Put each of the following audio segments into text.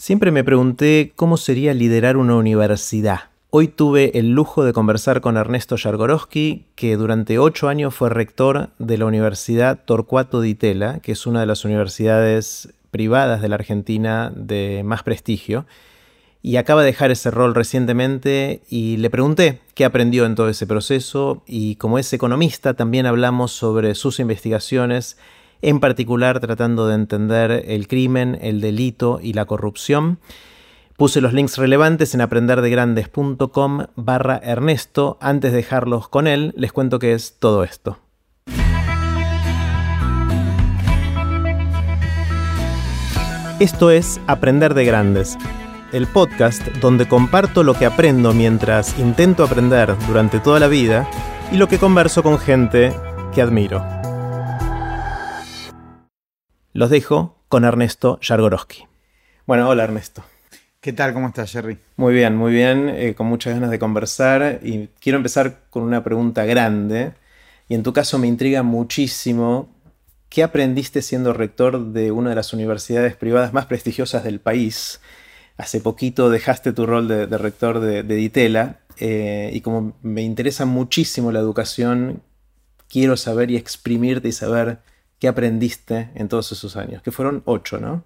Siempre me pregunté cómo sería liderar una universidad. Hoy tuve el lujo de conversar con Ernesto Yargorowski, que durante ocho años fue rector de la Universidad Torcuato Di Tella, que es una de las universidades privadas de la Argentina de más prestigio, y acaba de dejar ese rol recientemente y le pregunté qué aprendió en todo ese proceso y como es economista también hablamos sobre sus investigaciones en particular tratando de entender el crimen, el delito y la corrupción. Puse los links relevantes en aprenderdegrandes.com barra Ernesto. Antes de dejarlos con él, les cuento qué es todo esto. Esto es Aprender de Grandes, el podcast donde comparto lo que aprendo mientras intento aprender durante toda la vida y lo que converso con gente que admiro. Los dejo con Ernesto Yargorowski. Bueno, hola Ernesto. ¿Qué tal? ¿Cómo estás, Jerry? Muy bien, muy bien, eh, con muchas ganas de conversar y quiero empezar con una pregunta grande y en tu caso me intriga muchísimo ¿qué aprendiste siendo rector de una de las universidades privadas más prestigiosas del país? Hace poquito dejaste tu rol de, rector de, Ditela eh, y como me interesa muchísimo la educación, quiero saber y exprimirte y saber ¿Qué aprendiste en todos esos años? Que fueron ocho, ¿no?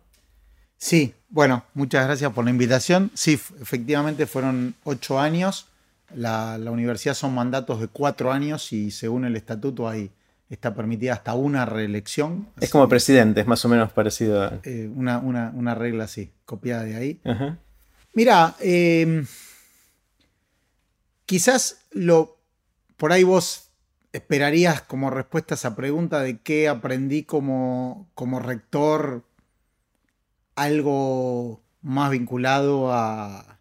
Sí, bueno, muchas gracias por la invitación. Sí, efectivamente fueron ocho años. La, universidad son mandatos de cuatro años y según el estatuto hay, está permitida hasta una reelección. Es como presidente, es más o menos parecido a... Eh, una, regla así, copiada de ahí. Mira, em, quizás lo, por ahí vos esperarías como respuesta a esa pregunta de qué aprendí como, como rector algo más vinculado a,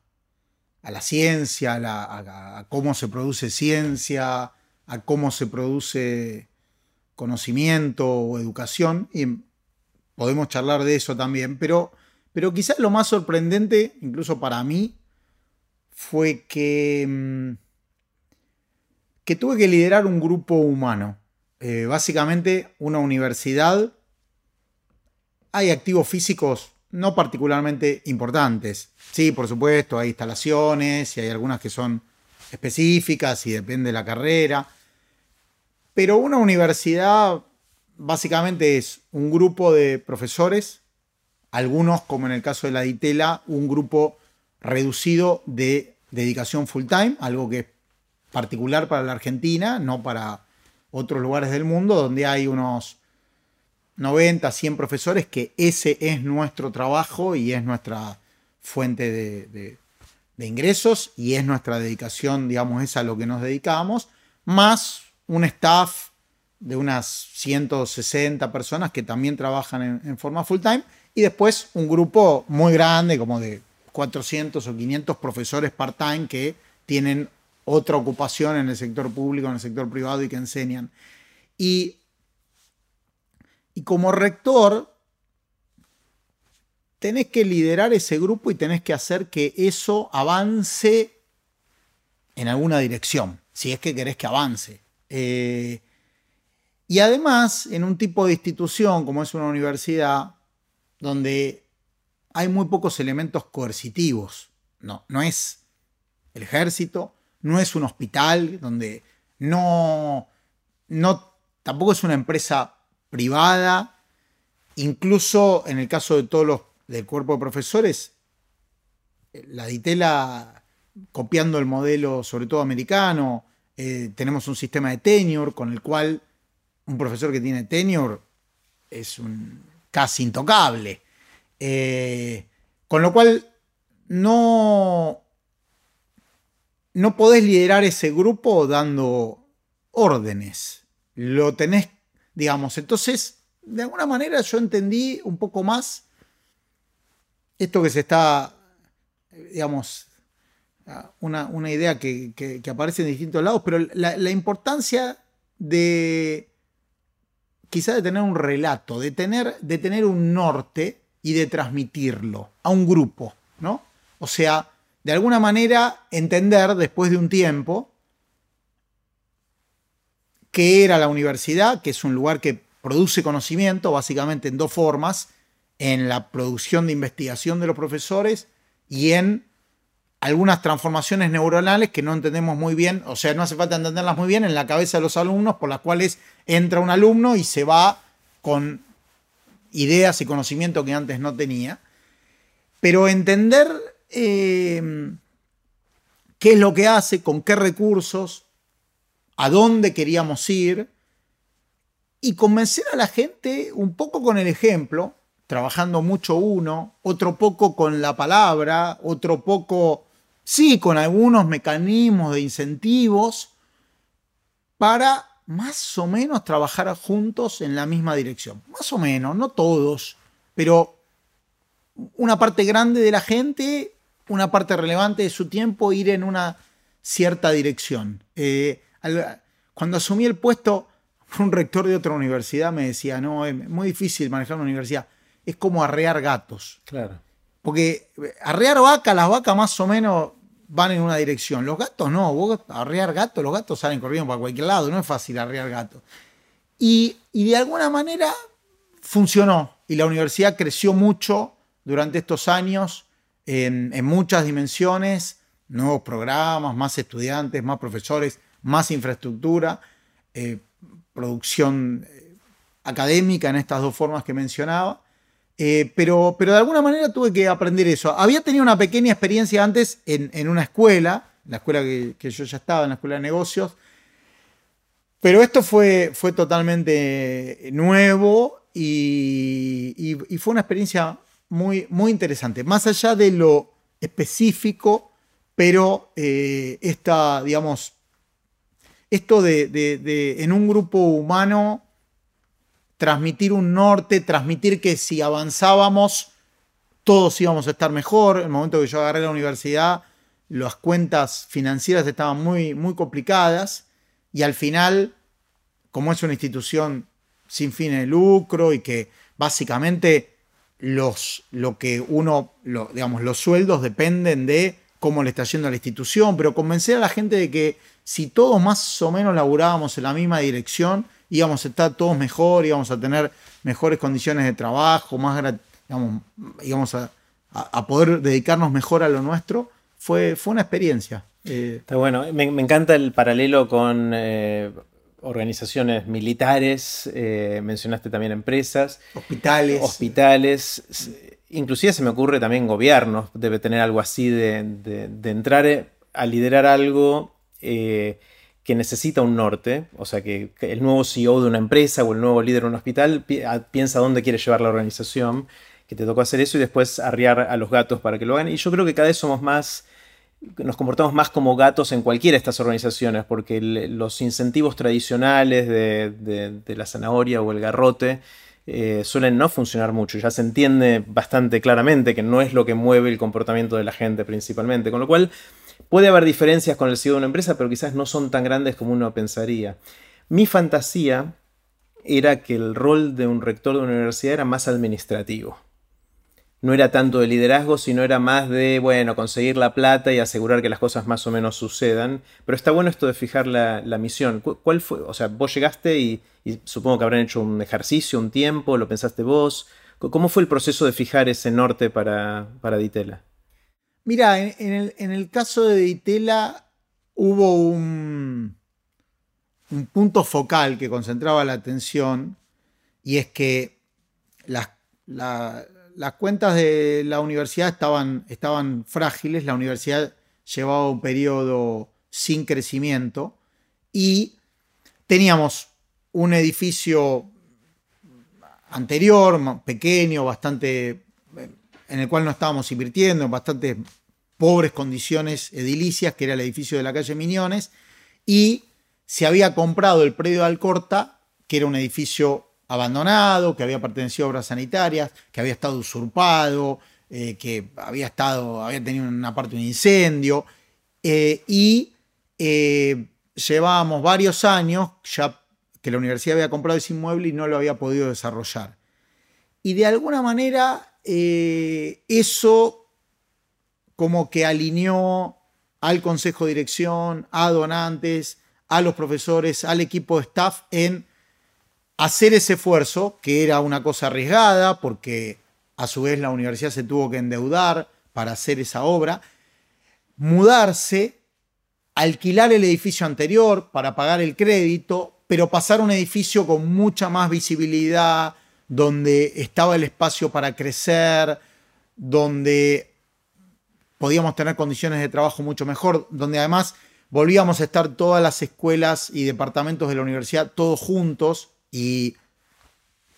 la ciencia, a, cómo se produce ciencia, a cómo se produce conocimiento o educación. Y podemos charlar de eso también, pero, pero quizás lo más sorprendente, incluso para mí, fue que mm, que tuve que liderar un grupo humano. Eh, básicamente una universidad. Hay activos físicos no particularmente importantes. Sí, por supuesto, hay instalaciones y hay algunas que son específicas y depende de la carrera. Pero una universidad básicamente es un grupo de profesores, algunos, como en el caso de la DITELA, un grupo reducido de dedicación full time, algo que es particular para la Argentina, no para otros lugares del mundo, donde hay unos 90, 100 profesores, que ese es nuestro trabajo y es nuestra fuente de, ingresos y es nuestra dedicación, digamos, es a lo que nos dedicamos, más un staff de unas 160 personas que también trabajan en, en forma full time y después un grupo muy grande, como de 400 o 500 profesores part-time que tienen otra ocupación en el sector público, en el sector privado y que enseñan. Y, y como rector, tenés que liderar ese grupo y tenés que hacer que eso avance en alguna dirección, si es que querés que avance. Eh, y además, en un tipo de institución como es una universidad, donde hay muy pocos elementos coercitivos, no, no es el ejército, no es un hospital, donde no, no, tampoco es una empresa privada. Incluso en el caso de todos los del cuerpo de profesores, la DITELA, copiando el modelo sobre todo americano, eh, tenemos un sistema de tenure con el cual un profesor que tiene tenure es un casi intocable. Eh, con lo cual no, no podés liderar ese grupo dando órdenes. Lo tenés, digamos. Entonces, de alguna manera yo entendí un poco más esto que se está, digamos, una, idea que, aparece en distintos lados, pero la, importancia de quizá de tener un relato, de tener, de tener un norte y de transmitirlo a un grupo, ¿no? O sea, de alguna manera entender después de un tiempo qué era la universidad, que es un lugar que produce conocimiento básicamente en dos formas, en la producción de investigación de los profesores y en algunas transformaciones neuronales que no entendemos muy bien, o sea, no hace falta entenderlas muy bien en la cabeza de los alumnos, por las cuales entra un alumno y se va con ideas y conocimiento que antes no tenía. Pero entender eh, qué es lo que hace, con qué recursos, a dónde queríamos ir y convencer a la gente un poco con el ejemplo, trabajando mucho uno, otro poco con la palabra, otro poco, sí, con algunos mecanismos de incentivos, para más o menos trabajar juntos en la misma dirección. Más o menos, no todos, pero una parte grande de la gente, una parte relevante de su tiempo, ir en una cierta dirección. Eh, cuando asumí el puesto, un rector de otra universidad me decía, no, es muy difícil manejar una universidad, es como arrear gatos. Claro. Porque eh, arrear vacas, las vacas más o menos van en una dirección. Los gatos no, vos arrear gatos, los gatos salen corriendo para cualquier lado, no es fácil arrear gatos. Y, de alguna manera funcionó y la universidad creció mucho durante estos años en, muchas dimensiones, nuevos programas, más estudiantes, más profesores, más infraestructura. Eh, producción eh, académica en estas dos formas que mencionaba. Eh, pero, pero de alguna manera tuve que aprender eso. Había tenido una pequeña experiencia antes en, una escuela, la escuela que, yo ya estaba, en la escuela de negocios, pero esto fue, fue totalmente nuevo y, fue una experiencia muy, muy interesante. Más allá de lo específico, pero eh, esta, digamos, esto de, en un grupo humano transmitir un norte, transmitir que si avanzábamos todos íbamos a estar mejor. En el momento que yo agarré la universidad, las cuentas financieras estaban muy, muy complicadas y al final, como es una institución sin fines de lucro y que básicamente los, lo que uno, digamos, los sueldos dependen de cómo le está yendo a la institución, pero convencer a la gente de que si todos más o menos laburábamos en la misma dirección, íbamos a estar todos mejor, íbamos a tener mejores condiciones de trabajo, más, íbamos a, poder dedicarnos mejor a lo nuestro, fue, fue una experiencia. Eh, Está bueno, me, encanta el paralelo con eh, organizaciones militares, eh, mencionaste también empresas. Hospitales. Hospitales inclusive se me ocurre también gobiernos, debe tener algo así de, entrar a liderar algo eh, que necesita un norte, o sea que, el nuevo CEO de una empresa o el nuevo líder de un hospital piensa dónde quiere llevar la organización, que te tocó hacer eso y después arriar a los gatos para que lo hagan. Y yo creo que cada vez somos más, nos comportamos más como gatos en cualquiera de estas organizaciones, porque los incentivos tradicionales de, la zanahoria o el garrote, eh, suelen no funcionar mucho. Ya se entiende bastante claramente que no es lo que mueve el comportamiento de la gente principalmente. Con lo cual puede haber diferencias con el CEO de una empresa, pero quizás no son tan grandes como uno pensaría. Mi fantasía era que el rol de un rector de una universidad era más administrativo no era tanto de liderazgo, sino era más de, bueno, conseguir la plata y asegurar que las cosas más o menos sucedan. Pero está bueno esto de fijar la, misión. ¿Cuál fue? O sea, vos llegaste y, supongo que habrán hecho un ejercicio, un tiempo, lo pensaste vos. ¿Cómo fue el proceso de fijar ese norte para, para Ditela? Mira, en, el, caso de Ditela hubo un, un punto focal que concentraba la atención y es que las, la, las cuentas de la universidad estaban, estaban frágiles, la universidad llevaba un periodo sin crecimiento y teníamos un edificio anterior, pequeño, bastante, en el cual no estábamos invirtiendo, en bastante pobres condiciones edilicias, que era el edificio de la calle Miñones, y se había comprado el predio de Alcorta, que era un edificio abandonado, que había pertenecido a obras sanitarias, que había estado usurpado, eh, que había, estado, había tenido una parte un incendio. Eh, y eh, llevábamos varios años ya que la universidad había comprado ese inmueble y no lo había podido desarrollar. Y de alguna manera eso como que alineó al consejo de dirección, a donantes, a los profesores, al equipo de staff en hacer ese esfuerzo, que era una cosa arriesgada, porque a su vez la universidad se tuvo que endeudar para hacer esa obra, mudarse, alquilar el edificio anterior para pagar el crédito, pero pasar a un edificio con mucha más visibilidad, donde estaba el espacio para crecer, donde podíamos tener condiciones de trabajo mucho mejor, donde además volvíamos a estar todas las escuelas y departamentos de la universidad todos juntos y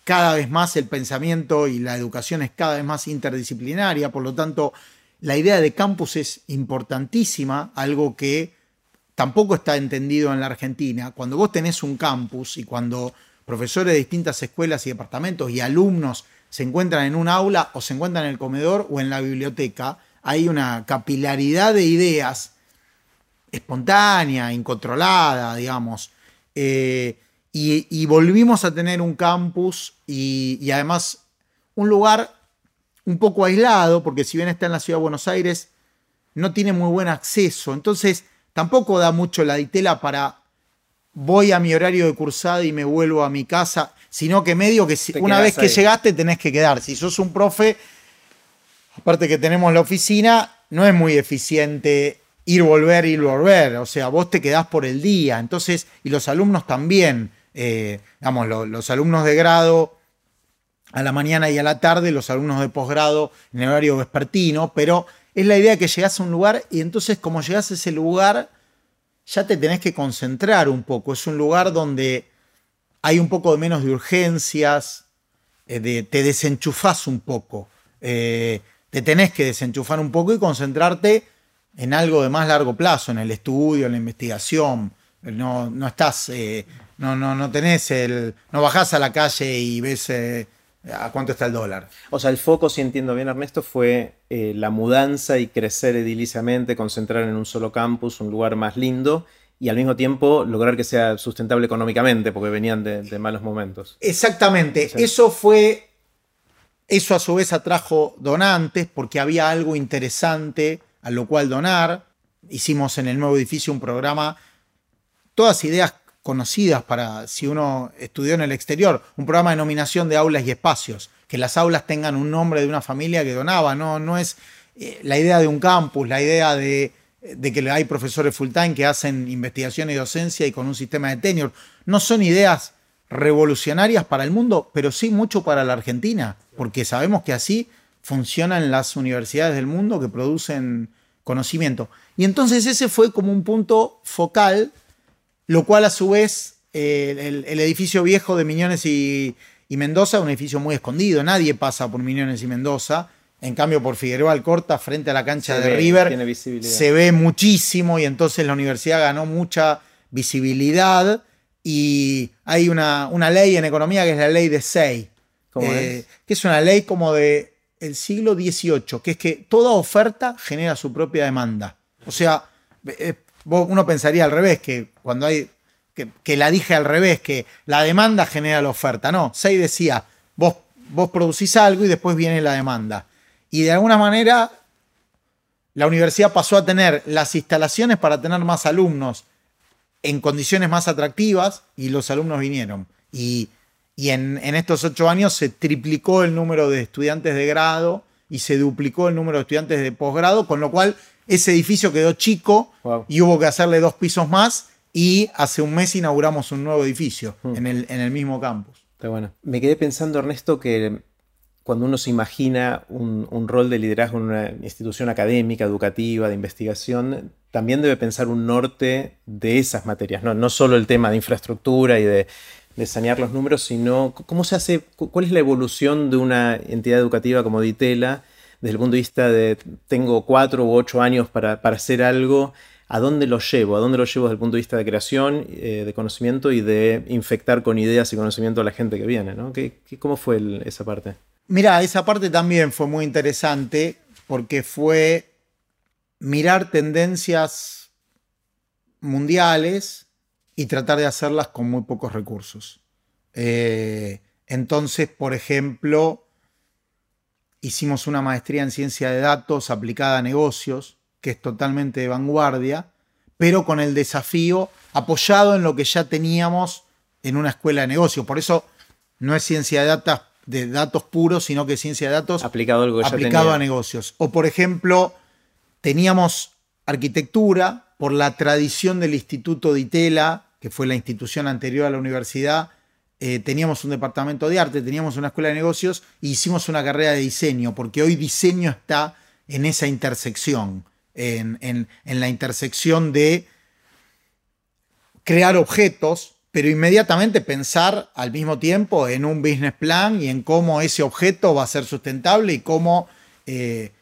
cada vez más el pensamiento y la educación es cada vez más interdisciplinaria, por lo tanto la idea de campus es importantísima, algo que tampoco está entendido en la Argentina. Cuando vos tenés un campus y cuando profesores de distintas escuelas y departamentos y alumnos se encuentran en un aula o se encuentran en el comedor o en la biblioteca, hay una capilaridad de ideas espontánea, incontrolada, digamos. Eh, y, volvimos a tener un campus y, y, además un lugar un poco aislado, porque si bien está en la ciudad de Buenos Aires, no tiene muy buen acceso. Entonces, tampoco da mucho la ditela para voy a mi horario de cursada y me vuelvo a mi casa, sino que medio que una vez que llegaste tenés que quedar. Si sos un profe, aparte que tenemos la oficina, no es muy eficiente ir, volver, ir, volver. O sea, vos te quedás por el día. Entonces, y los alumnos también, eh, digamos, los alumnos de grado a la mañana y a la tarde, los alumnos de posgrado en el horario vespertino, pero es la idea que llegás a un lugar y entonces como llegás a ese lugar ya te tenés que concentrar un poco. Es un lugar donde hay un poco de menos de urgencias, eh, te desenchufás un poco. Eh, te tenés que desenchufar un poco y concentrarte en algo de más largo plazo, en el estudio, en la investigación. No, no estás, no, no, no tenés el. no bajás a la calle y ves a cuánto está el dólar. O sea, el foco, si entiendo bien, Ernesto, fue eh, la mudanza y crecer ediliciamente, concentrar en un solo campus, un lugar más lindo y al mismo tiempo lograr que sea sustentable económicamente, porque venían de, malos momentos. Exactamente, eso fue, eso a su vez atrajo donantes, porque había algo interesante a lo cual donar. Hicimos en el nuevo edificio un programa, todas ideas conocidas para si uno estudió en el exterior, un programa de nominación de aulas y espacios, que las aulas tengan un nombre de una familia que donaba, no, no es eh, la idea de un campus, la idea de, que hay profesores full time que hacen investigación y docencia y con un sistema de tenure, no son ideas revolucionarias para el mundo, pero sí mucho para la Argentina, porque sabemos que así funcionan las universidades del mundo que producen conocimiento. Y entonces ese fue como un punto focal lo cual a su vez el, edificio viejo de Miñones y, Mendoza es un edificio muy escondido, nadie pasa por Miñones y Mendoza. En cambio, por Figueroa Alcorta, frente a la cancha de River, se ve muchísimo y entonces la universidad ganó mucha visibilidad. Y hay una, una ley en economía que es la ley de Say, eh, que es una ley como de el siglo XVIII, que es que toda oferta genera su propia demanda. O sea, eh, uno pensaría al revés, que cuando hay, que, la dije al revés, que la demanda genera la oferta. No, Say decía, vos, vos producís algo y después viene la demanda. Y de alguna manera la universidad pasó a tener las instalaciones para tener más alumnos en condiciones más atractivas y los alumnos vinieron. Y, en, en, estos ocho años se triplicó el número de estudiantes de grado y se duplicó el número de estudiantes de posgrado, con lo cual ese edificio quedó chico y hubo que hacerle dos pisos más y hace un mes inauguramos un nuevo edificio hmm. en, el, en, el, mismo campus. Está bueno. Me quedé pensando, Ernesto, que cuando uno se imagina un, rol de liderazgo en una institución académica, educativa, de investigación, también debe pensar un norte de esas materias, no, no solo el tema de infraestructura y de, de sanear los números, sino cómo se hace, cuál es la evolución de una entidad educativa como Ditela desde el punto de vista de tengo cuatro u ocho años para, hacer algo, ¿a dónde lo llevo? ¿A dónde lo llevo desde el punto de vista de creación, eh, de conocimiento y de infectar con ideas y conocimiento a la gente que viene? ¿no? ¿Qué, cómo fue esa parte? Mira, esa parte también fue muy interesante porque fue mirar tendencias mundiales y tratar de hacerlas con muy pocos recursos. Eh, entonces, por ejemplo, hicimos una maestría en ciencia de datos aplicada a negocios, que es totalmente de vanguardia, pero con el desafío apoyado en lo que ya teníamos en una escuela de negocios. Por eso no es ciencia de, de datos puros, sino que ciencia de datos aplicado, algo aplicado a negocios. O por ejemplo, teníamos arquitectura por la tradición del Instituto de Itela, que fue la institución anterior a la universidad, eh, teníamos un departamento de arte, teníamos una escuela de negocios e hicimos una carrera de diseño, porque hoy diseño está en esa intersección, en, la intersección de crear objetos, pero inmediatamente pensar al mismo tiempo en un business plan y en cómo ese objeto va a ser sustentable y cómo, eh,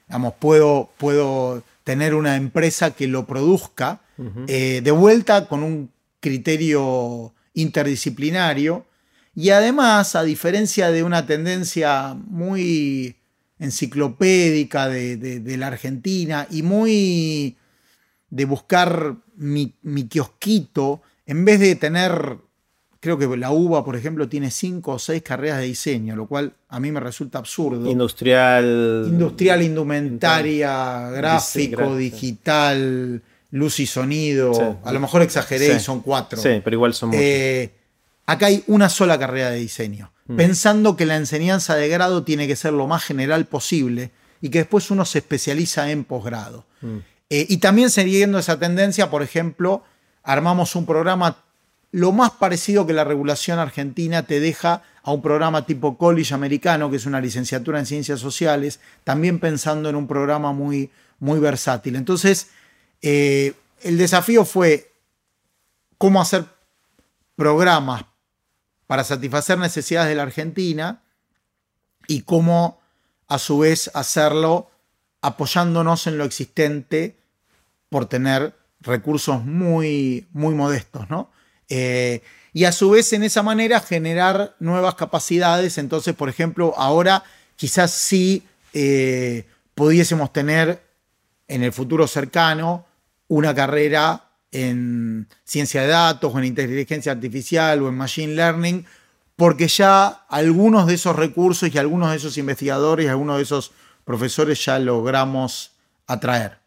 puedo, puedo tener una empresa que lo produzca, eh, de vuelta con un criterio interdisciplinario y además, a diferencia de una tendencia muy enciclopédica de, la Argentina y muy de buscar mi, kiosquito, en vez de tener, creo que la UBA, por ejemplo, tiene cinco o seis carreras de diseño, lo cual a mí me resulta absurdo. Industrial. Industrial, indumentaria, gráfico, digital, luz y sonido. A lo mejor exageré y son cuatro. Sí, pero igual son muchos. Eh, Acá hay una sola carrera de diseño, mm. pensando que la enseñanza de grado tiene que ser lo más general posible y que después uno se especializa en posgrado. Mm. Eh, y también siguiendo esa tendencia, por ejemplo, armamos un programa lo más parecido que la regulación argentina te deja a un programa tipo college americano, que es una licenciatura en ciencias sociales, también pensando en un programa muy, muy versátil. Entonces, eh, el desafío fue cómo hacer programas para satisfacer necesidades de la Argentina y cómo a su vez hacerlo apoyándonos en lo existente por tener recursos muy, muy modestos, ¿no? Eh, y a su vez en esa manera generar nuevas capacidades. Entonces, por ejemplo, ahora quizás sí eh, pudiésemos tener en el futuro cercano una carrera en ciencia de datos o en inteligencia artificial o en machine learning, porque ya algunos de esos recursos y algunos de esos investigadores y algunos de esos profesores ya logramos atraer.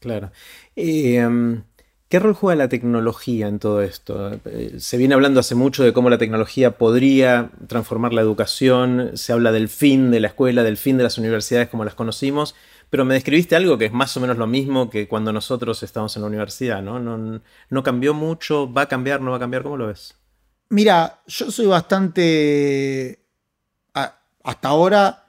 Claro. Em, ¿Qué rol juega la tecnología en todo esto? Eh, se viene hablando hace mucho de cómo la tecnología podría transformar la educación, se habla del fin de la escuela, del fin de las universidades como las conocimos, pero me describiste algo que es más o menos lo mismo que cuando nosotros estábamos en la universidad, ¿no? No, cambió mucho, va a cambiar, no va a cambiar, ¿cómo lo ves? Mira, yo soy bastante, hasta ahora,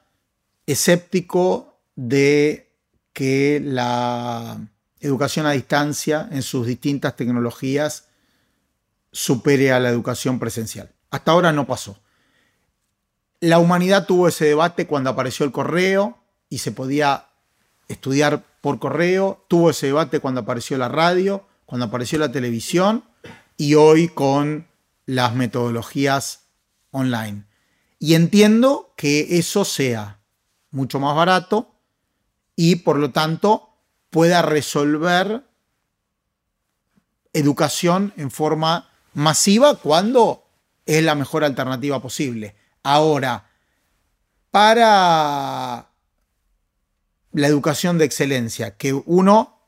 escéptico de que la educación a distancia en sus distintas tecnologías supere a la educación presencial. Hasta ahora no pasó. La humanidad tuvo ese debate cuando apareció el correo y se podía estudiar por correo, tuvo ese debate cuando apareció la radio, cuando apareció la televisión y hoy con las metodologías online. Y entiendo que eso sea mucho más barato y por lo tanto pueda resolver educación en forma masiva cuando es la mejor alternativa posible. Ahora, para la educación de excelencia, que uno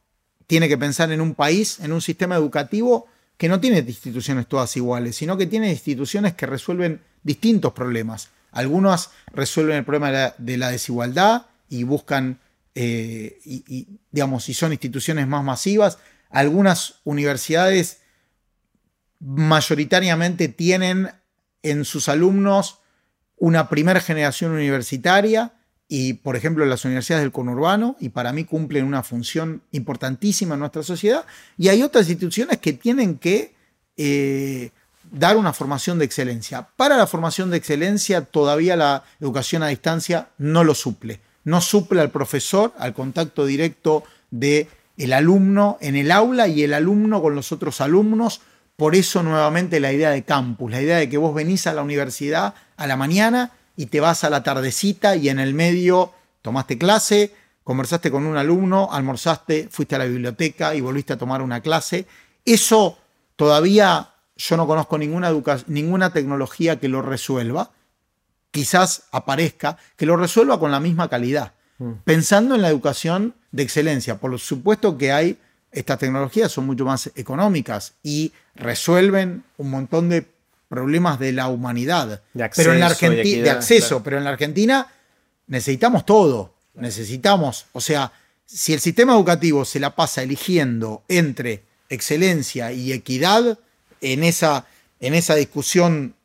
tiene que pensar en un país, en un sistema educativo que no tiene instituciones todas iguales, sino que tiene instituciones que resuelven distintos problemas. Algunas resuelven el problema de la, desigualdad y buscan, eh, y, digamos, si son instituciones más masivas. Algunas universidades mayoritariamente tienen en sus alumnos una primera generación universitaria y, por ejemplo, las universidades del conurbano, y para mí cumplen una función importantísima en nuestra sociedad, y hay otras instituciones que tienen que eh, dar una formación de excelencia. Para la formación de excelencia, todavía la educación a distancia no lo suple. No suple al profesor, al contacto directo de el alumno en el aula y el alumno con los otros alumnos. Por eso nuevamente la idea de campus, la idea de que vos venís a la universidad a la mañana y te vas a la tardecita y en el medio tomaste clase, conversaste con un alumno, almorzaste, fuiste a la biblioteca y volviste a tomar una clase. Eso todavía yo no conozco ninguna, ninguna tecnología que lo resuelva. Quizás aparezca, que lo resuelva con la misma calidad. Mm. Pensando en la educación de excelencia. Por supuesto que hay, estas tecnologías son mucho más económicas y resuelven un montón de problemas de la humanidad. De acceso, pero en la Argentina, de acceso, claro. pero en la Argentina necesitamos todo. Necesitamos, o sea, si el sistema educativo se la pasa eligiendo entre excelencia y equidad, en esa, en esa discusión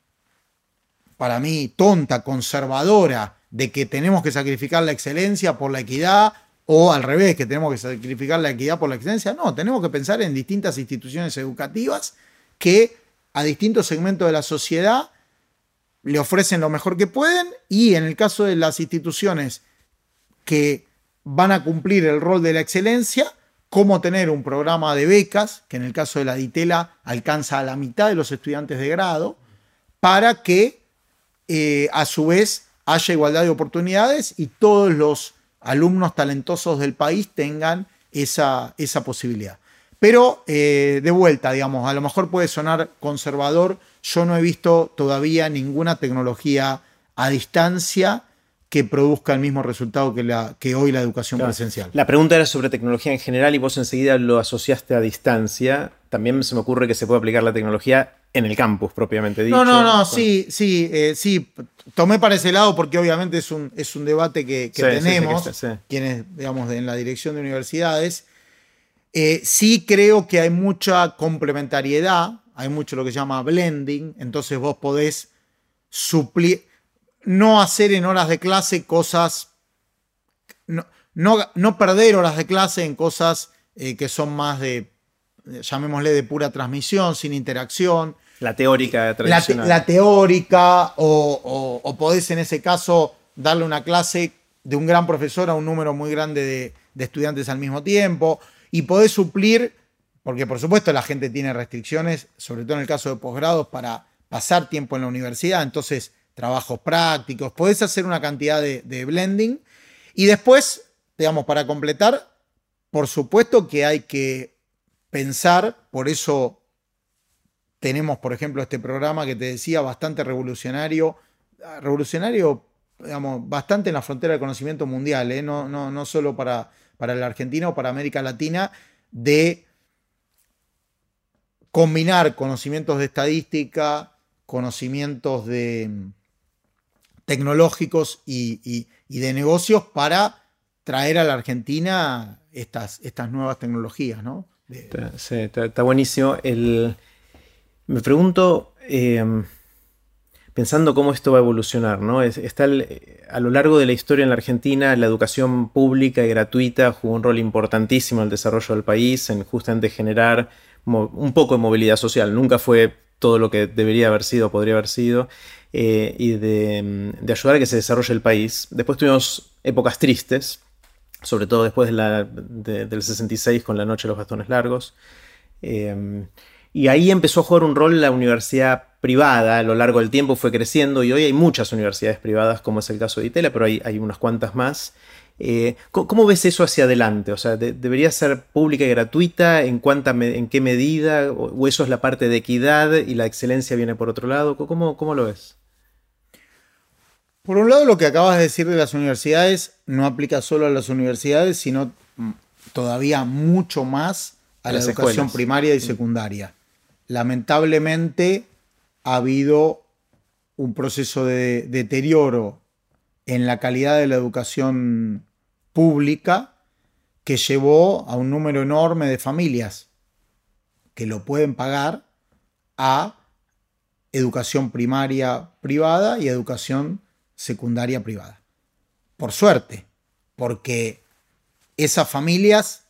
para mí tonta, conservadora, de que tenemos que sacrificar la excelencia por la equidad, o al revés, que tenemos que sacrificar la equidad por la excelencia. No, tenemos que pensar en distintas instituciones educativas que a distintos segmentos de la sociedad le ofrecen lo mejor que pueden y en el caso de las instituciones que van a cumplir el rol de la excelencia, cómo tener un programa de becas, que en el caso de la DITELA alcanza a la mitad de los estudiantes de grado, para que eh, a su vez haya igualdad de oportunidades y todos los alumnos talentosos del país tengan esa, esa posibilidad. Pero eh, de vuelta, digamos, a lo mejor puede sonar conservador, yo no he visto todavía ninguna tecnología a distancia que produzca el mismo resultado que, la, que hoy la educación Claro. presencial. La pregunta era sobre tecnología en general y vos enseguida lo asociaste a distancia. También se me ocurre que se puede aplicar la tecnología en el campus propiamente dicho. No, no, no, sí, sí, eh, sí. Tomé para ese lado porque obviamente es un, es un debate que, que Sí, sí, sí, tenemos, está- sí. quienes, digamos, en la dirección de universidades. Eh, sí creo que hay mucha complementariedad, hay mucho lo que se llama blending, entonces vos podés suplir, no hacer en horas de clase cosas, no, no, no perder horas de clase en cosas eh, que son más de, llamémosle, de pura transmisión, sin interacción La teórica la, te- tradicional. la teórica o, o- o podés en ese caso darle una clase de un gran profesor a un número muy grande de, de estudiantes al mismo tiempo y podés suplir, porque por supuesto la gente tiene restricciones, sobre todo en el caso de posgrados, para pasar tiempo en la universidad, entonces trabajos prácticos, podés hacer una cantidad de, blending y después, digamos, para completar, por supuesto que hay que pensar, por eso tenemos, por ejemplo, este programa que te decía, bastante revolucionario, revolucionario, digamos, bastante en la frontera del conocimiento mundial, ¿eh? no, no, no solo para, para la Argentina o para América Latina, de combinar conocimientos de estadística, conocimientos de mm, tecnológicos y, y- de negocios para traer a la Argentina estas, estas nuevas tecnologías, ¿no? Sí, está- buenísimo. Me pregunto, eh, pensando cómo esto va a evolucionar, ¿no? Es- está el- a lo largo de la historia en la Argentina, la educación pública y gratuita jugó un rol importantísimo en el desarrollo del país, en justamente generar un poco de movilidad social. Nunca fue todo lo que debería haber sido, podría haber sido, eh, y de, mm, de ayudar a que se desarrolle el país. Después tuvimos épocas tristes, sobre todo después de la- de- del 66 con la Noche de los Bastones Largos. Eh, y ahí empezó a jugar un rol la universidad privada, a lo largo del tiempo fue creciendo y hoy hay muchas universidades privadas, como es el caso de Itela, pero hay, hay unas cuantas más. Eh, ¿cómo, ves eso hacia adelante? O sea, de- ¿debería ser pública y gratuita? ¿En, cuánta me- en qué medida? ¿O, o eso es la parte de equidad y la excelencia viene por otro lado? ¿Cómo, cómo lo ves? Por un lado, lo que acabas de decir de las universidades no aplica solo a las universidades, sino mm, todavía mucho más a A la educación escuelas. primaria y secundaria. Lamentablemente ha habido un proceso de deterioro en la calidad de la educación pública que llevó a un número enorme de familias que lo pueden pagar a educación primaria privada y educación secundaria privada. Por suerte, porque esas familias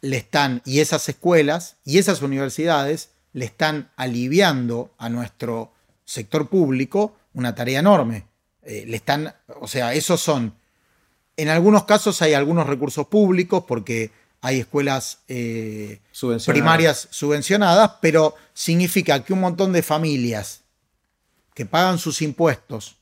le están, y esas escuelas y esas universidades le están aliviando a nuestro sector público una tarea enorme. Eh, le están, o sea, esos son, en algunos casos hay algunos recursos públicos porque hay escuelas eh, Subvencionadas. primarias subvencionadas, pero significa que un montón de familias que pagan sus impuestos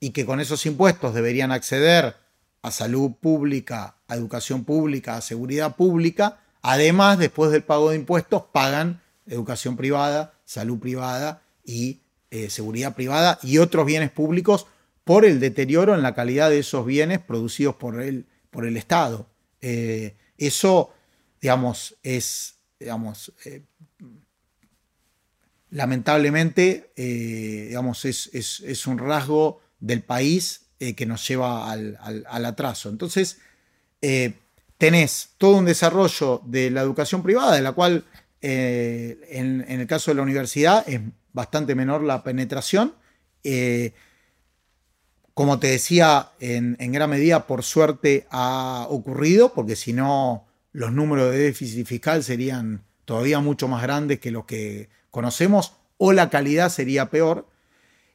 y que con esos impuestos deberían acceder a salud pública, a educación pública, a seguridad pública, además, después del pago de impuestos, pagan educación privada, salud privada y eh, seguridad privada y otros bienes públicos por el deterioro en la calidad de esos bienes producidos por el, por el Estado. Eh, eso, digamos, es, digamos, eh, lamentablemente, digamos, es, un rasgo del país que nos lleva al, atraso. Entonces, tenés todo un desarrollo de la educación privada, de la cual en, el caso de la universidad es bastante menor la penetración. como te decía, en, en gran medida, por suerte, ha ocurrido, porque si no, los números de déficit fiscal serían todavía mucho más grandes que los que conocemos o la calidad sería peor.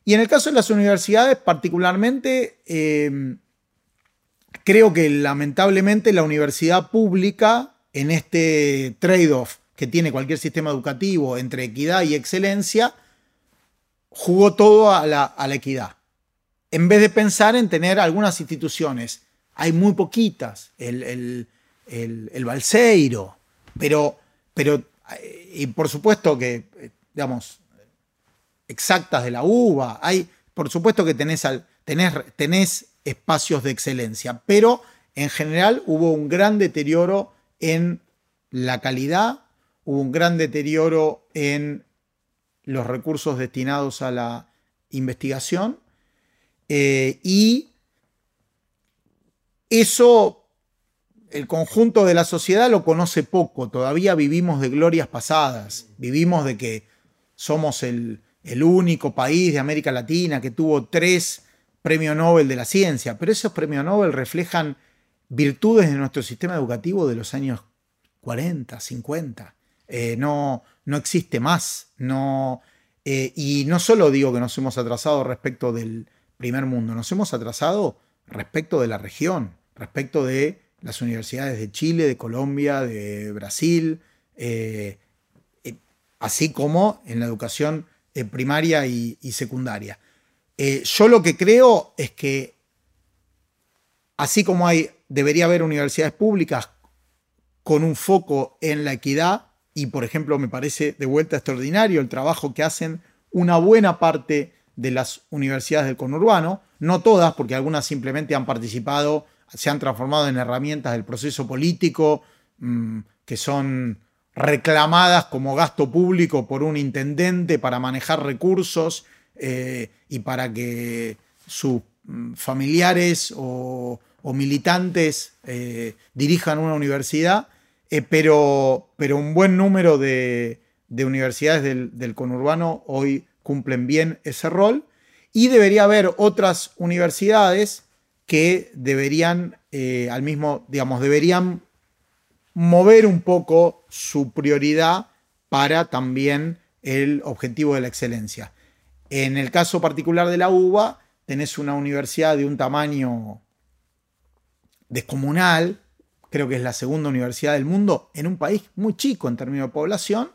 Y en el caso de las universidades particularmente, em, creo que lamentablemente la universidad pública en este trade-off que tiene cualquier sistema educativo entre equidad y excelencia, jugó todo a la, equidad. En vez de pensar en tener algunas instituciones, hay muy poquitas, el, el, el Balseiro, pero, pero y por supuesto que, digamos, exactas de la uva, hay, por supuesto que tenés, tenés, espacios de excelencia, pero en general hubo un gran deterioro en la calidad, hubo un gran deterioro en los recursos destinados a la investigación eh, y eso el conjunto de la sociedad lo conoce poco, todavía vivimos de glorias pasadas, vivimos de que somos el, único país de América Latina que tuvo tres premios Nobel de la ciencia, pero esos premios Nobel reflejan virtudes de nuestro sistema educativo de los años 40, 50. Eh, no, no existe más. No, eh, y no solo digo que nos hemos atrasado respecto del primer mundo, nos hemos atrasado respecto de la región, respecto de las universidades de Chile, de Colombia, de Brasil, eh, así como en la educación primaria y, secundaria. yo lo que creo es que así como hay, debería haber universidades públicas con un foco en la equidad, y por ejemplo me parece de vuelta extraordinario el trabajo que hacen una buena parte de las universidades del conurbano, no todas, porque algunas simplemente han participado se han transformado en herramientas del proceso político mm, que son reclamadas como gasto público por un intendente para manejar recursos eh, y para que sus mm, familiares o, militantes eh, dirijan una universidad, eh, pero, pero, un buen número de, universidades del, conurbano hoy cumplen bien ese rol y debería haber otras universidades que deberían, eh, al mismo, digamos, deberían mover un poco su prioridad para también el objetivo de la excelencia. En el caso particular de la UBA, tenés una universidad de un tamaño descomunal, creo que es la segunda universidad del mundo, en un país muy chico en términos de población,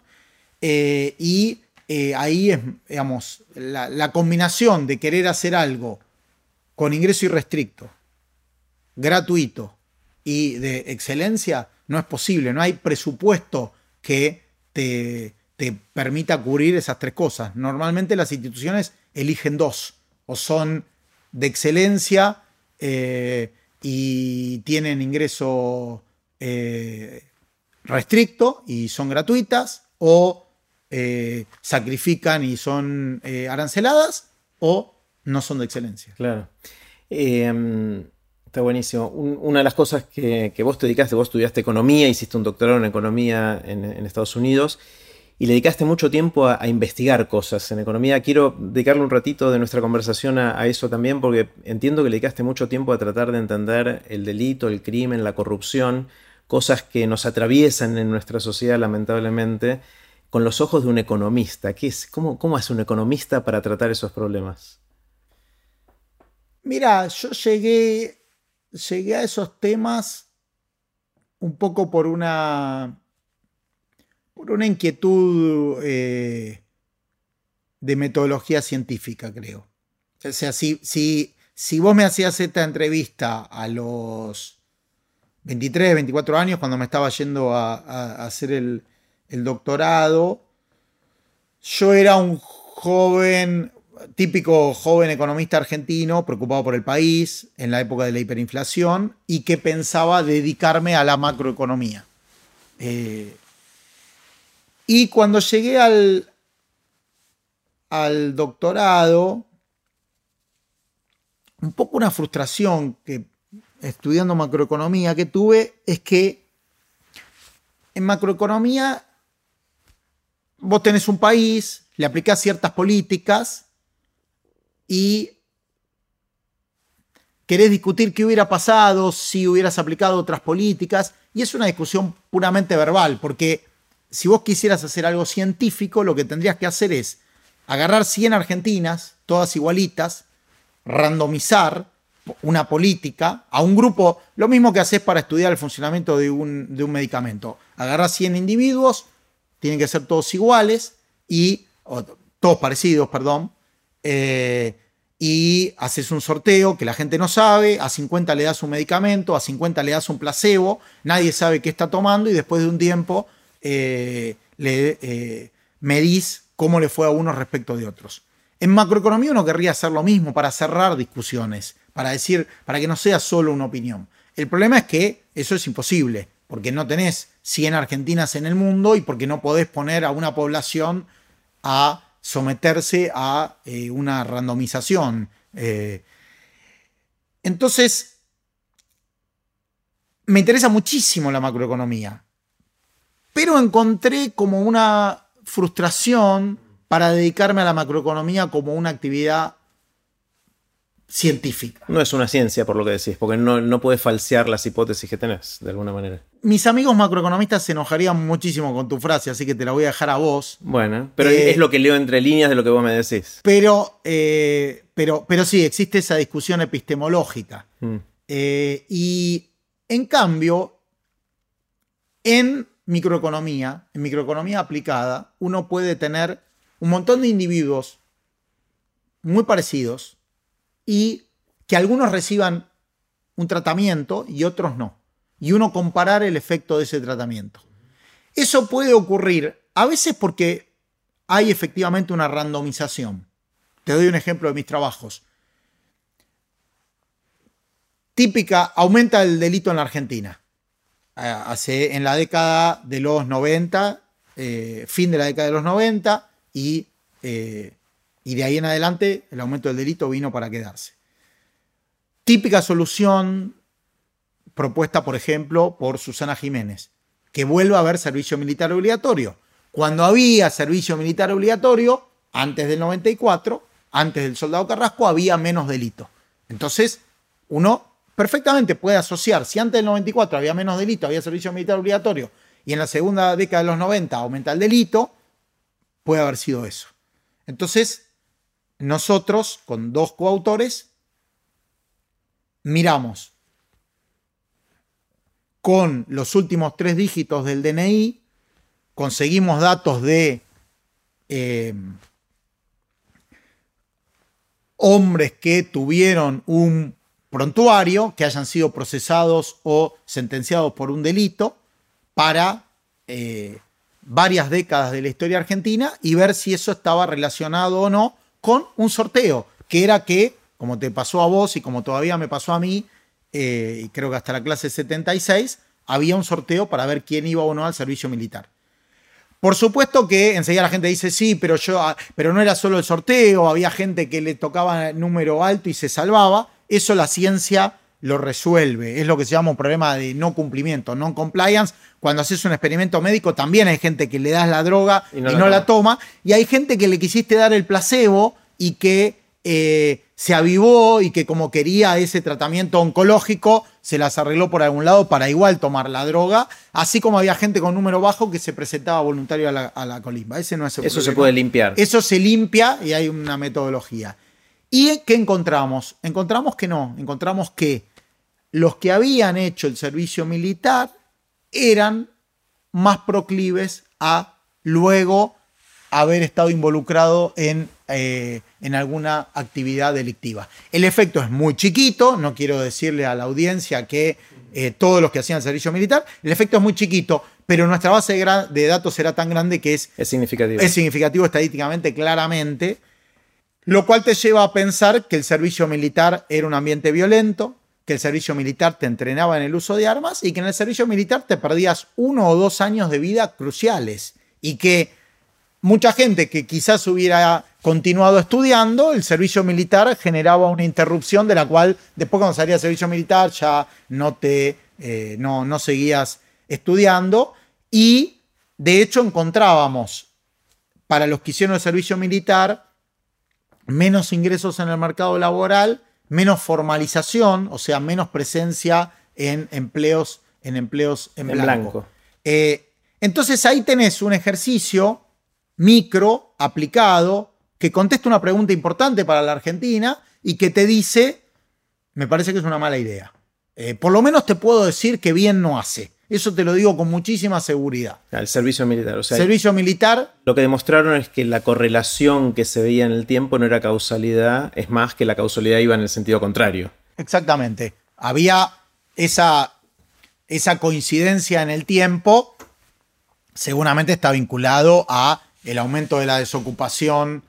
eh, y eh, ahí es, digamos, la combinación de querer hacer algo con ingreso irrestricto, gratuito y de excelencia, no es posible. No hay presupuesto que te, permita cubrir esas tres cosas. Normalmente las instituciones eligen dos, o son de excelencia eh, y tienen ingreso eh, restricto y son gratuitas, o eh, sacrifican y son aranceladas, o no son de excelencia. Claro. Em, está buenísimo. una de las cosas que, vos te dedicaste, vos estudiaste economía, hiciste un doctorado en economía en, Estados Unidos y le dedicaste mucho tiempo a, investigar cosas en economía. Quiero dedicarle un ratito de nuestra conversación a, eso también porque entiendo que le dedicaste mucho tiempo a tratar de entender el delito, el crimen, la corrupción, cosas que nos atraviesan en nuestra sociedad lamentablemente con los ojos de un economista. ¿Qué es? ¿Cómo, cómo hace un economista para tratar esos problemas? Mira, yo llegué, llegué a esos temas un poco por una, por una inquietud eh, de metodología científica, creo. O sea, si, si, si vos me hacías esta entrevista a los 23, 24 años, cuando me estaba yendo a, hacer el, doctorado, yo era un joven, típico joven economista argentino preocupado por el país en la época de la hiperinflación y que pensaba dedicarme a la macroeconomía. Eh, y cuando llegué al, doctorado, un poco una frustración que estudiando macroeconomía que tuve es que en macroeconomía vos tenés un país, le aplicás ciertas políticas y querés discutir qué hubiera pasado si hubieras aplicado otras políticas. Y es una discusión puramente verbal, porque si vos quisieras hacer algo científico, lo que tendrías que hacer es agarrar 100 argentinas, todas igualitas, randomizar una política a un grupo, lo mismo que haces para estudiar el funcionamiento de un, de un medicamento. Agarras 100 individuos, tienen que ser todos iguales y, todos parecidos, perdón, eh, y haces un sorteo que la gente no sabe, a 50 le das un medicamento, a 50 le das un placebo, nadie sabe qué está tomando y después de un tiempo eh, le eh, medís cómo le fue a unos respecto de otros. En macroeconomía uno querría hacer lo mismo para cerrar discusiones, para decir, para que no sea solo una opinión. El problema es que eso es imposible, porque no tenés 100 argentinas en el mundo y porque no podés poner a una población a someterse a eh, una randomización. Eh. entonces, me interesa muchísimo la macroeconomía, pero encontré como una frustración para dedicarme a la macroeconomía como una actividad científica. No es una ciencia, por lo que decís, porque no, no puedes falsear las hipótesis que tenés, de alguna manera. Mis amigos macroeconomistas se enojarían muchísimo con tu frase, así que te la voy a dejar a vos. Bueno, pero eh, es lo que leo entre líneas de lo que vos me decís. Pero, eh, pero, pero sí, existe esa discusión epistemológica. Mm. Eh, y en cambio, en microeconomía, en microeconomía aplicada, uno puede tener un montón de individuos muy parecidos y que algunos reciban un tratamiento y otros no. Y uno comparar el efecto de ese tratamiento. Eso puede ocurrir a veces porque hay efectivamente una randomización. Te doy un ejemplo de mis trabajos. Típica, aumenta el delito en la Argentina. Hace en la década de los 90, eh, fin de la década de los 90 y eh, y de ahí en adelante el aumento del delito vino para quedarse. Típica solución propuesta, por ejemplo, por Susana Jiménez, que vuelva a haber servicio militar obligatorio. Cuando había servicio militar obligatorio, antes del 94, antes del soldado Carrasco, había menos delito. Entonces, uno perfectamente puede asociar, si antes del 94 había menos delito, había servicio militar obligatorio, y en la segunda década de los 90 aumenta el delito, puede haber sido eso. Entonces, nosotros, con dos coautores, miramos con los últimos tres dígitos del DNI, conseguimos datos de eh, hombres que tuvieron un prontuario, que hayan sido procesados o sentenciados por un delito, para eh, varias décadas de la historia argentina y ver si eso estaba relacionado o no con un sorteo, que era que, como te pasó a vos y como todavía me pasó a mí, eh, y creo que hasta la clase 76, había un sorteo para ver quién iba o no al servicio militar. Por supuesto que enseguida la gente dice, sí, pero, yo, ah, pero no era solo el sorteo, había gente que le tocaba número alto y se salvaba. Eso la ciencia lo resuelve. Es lo que se llama un problema de no cumplimiento, non-compliance. Cuando haces un experimento médico también hay gente que le das la droga y no, la, toma. Y hay gente que le quisiste dar el placebo y que eh, se avivó y que como quería ese tratamiento oncológico, se las arregló por algún lado para igual tomar la droga. Así como había gente con número bajo que se presentaba voluntario a la, colimba. Ese no es Eso se puede limpiar. Eso se limpia y hay una metodología. ¿Y qué encontramos? Encontramos que no, encontramos que los que habían hecho el servicio militar eran más proclives a luego haber estado involucrado en, eh, en, alguna actividad delictiva. El efecto es muy chiquito, no quiero decirle a la audiencia que eh, todos los que hacían el servicio militar, el efecto es muy chiquito, pero nuestra base de, de datos era tan grande que es, es significativo. Es significativo estadísticamente, claramente, lo cual te lleva a pensar que el servicio militar era un ambiente violento, que el servicio militar te entrenaba en el uso de armas y que en el servicio militar te perdías uno o dos años de vida cruciales. Y que mucha gente que quizás hubiera continuado estudiando, el servicio militar generaba una interrupción de la cual después cuando salía el servicio militar ya no te eh, no, no seguías estudiando. Y de hecho encontrábamos para los que hicieron el servicio militar menos ingresos en el mercado laboral, menos formalización, o sea, menos presencia en empleos en, empleos en, blanco. Eh, entonces ahí tenés un ejercicio micro, aplicado, que contesta una pregunta importante para la Argentina y que te dice, me parece que es una mala idea. Eh, por lo menos te puedo decir que bien no hace. Eso te lo digo con muchísima seguridad. El servicio militar. O sea, servicio militar. Lo que demostraron es que la correlación que se veía en el tiempo no era causalidad, es más que la causalidad iba en el sentido contrario. Exactamente. Había esa, esa coincidencia en el tiempo, seguramente está vinculado a el aumento de la desocupación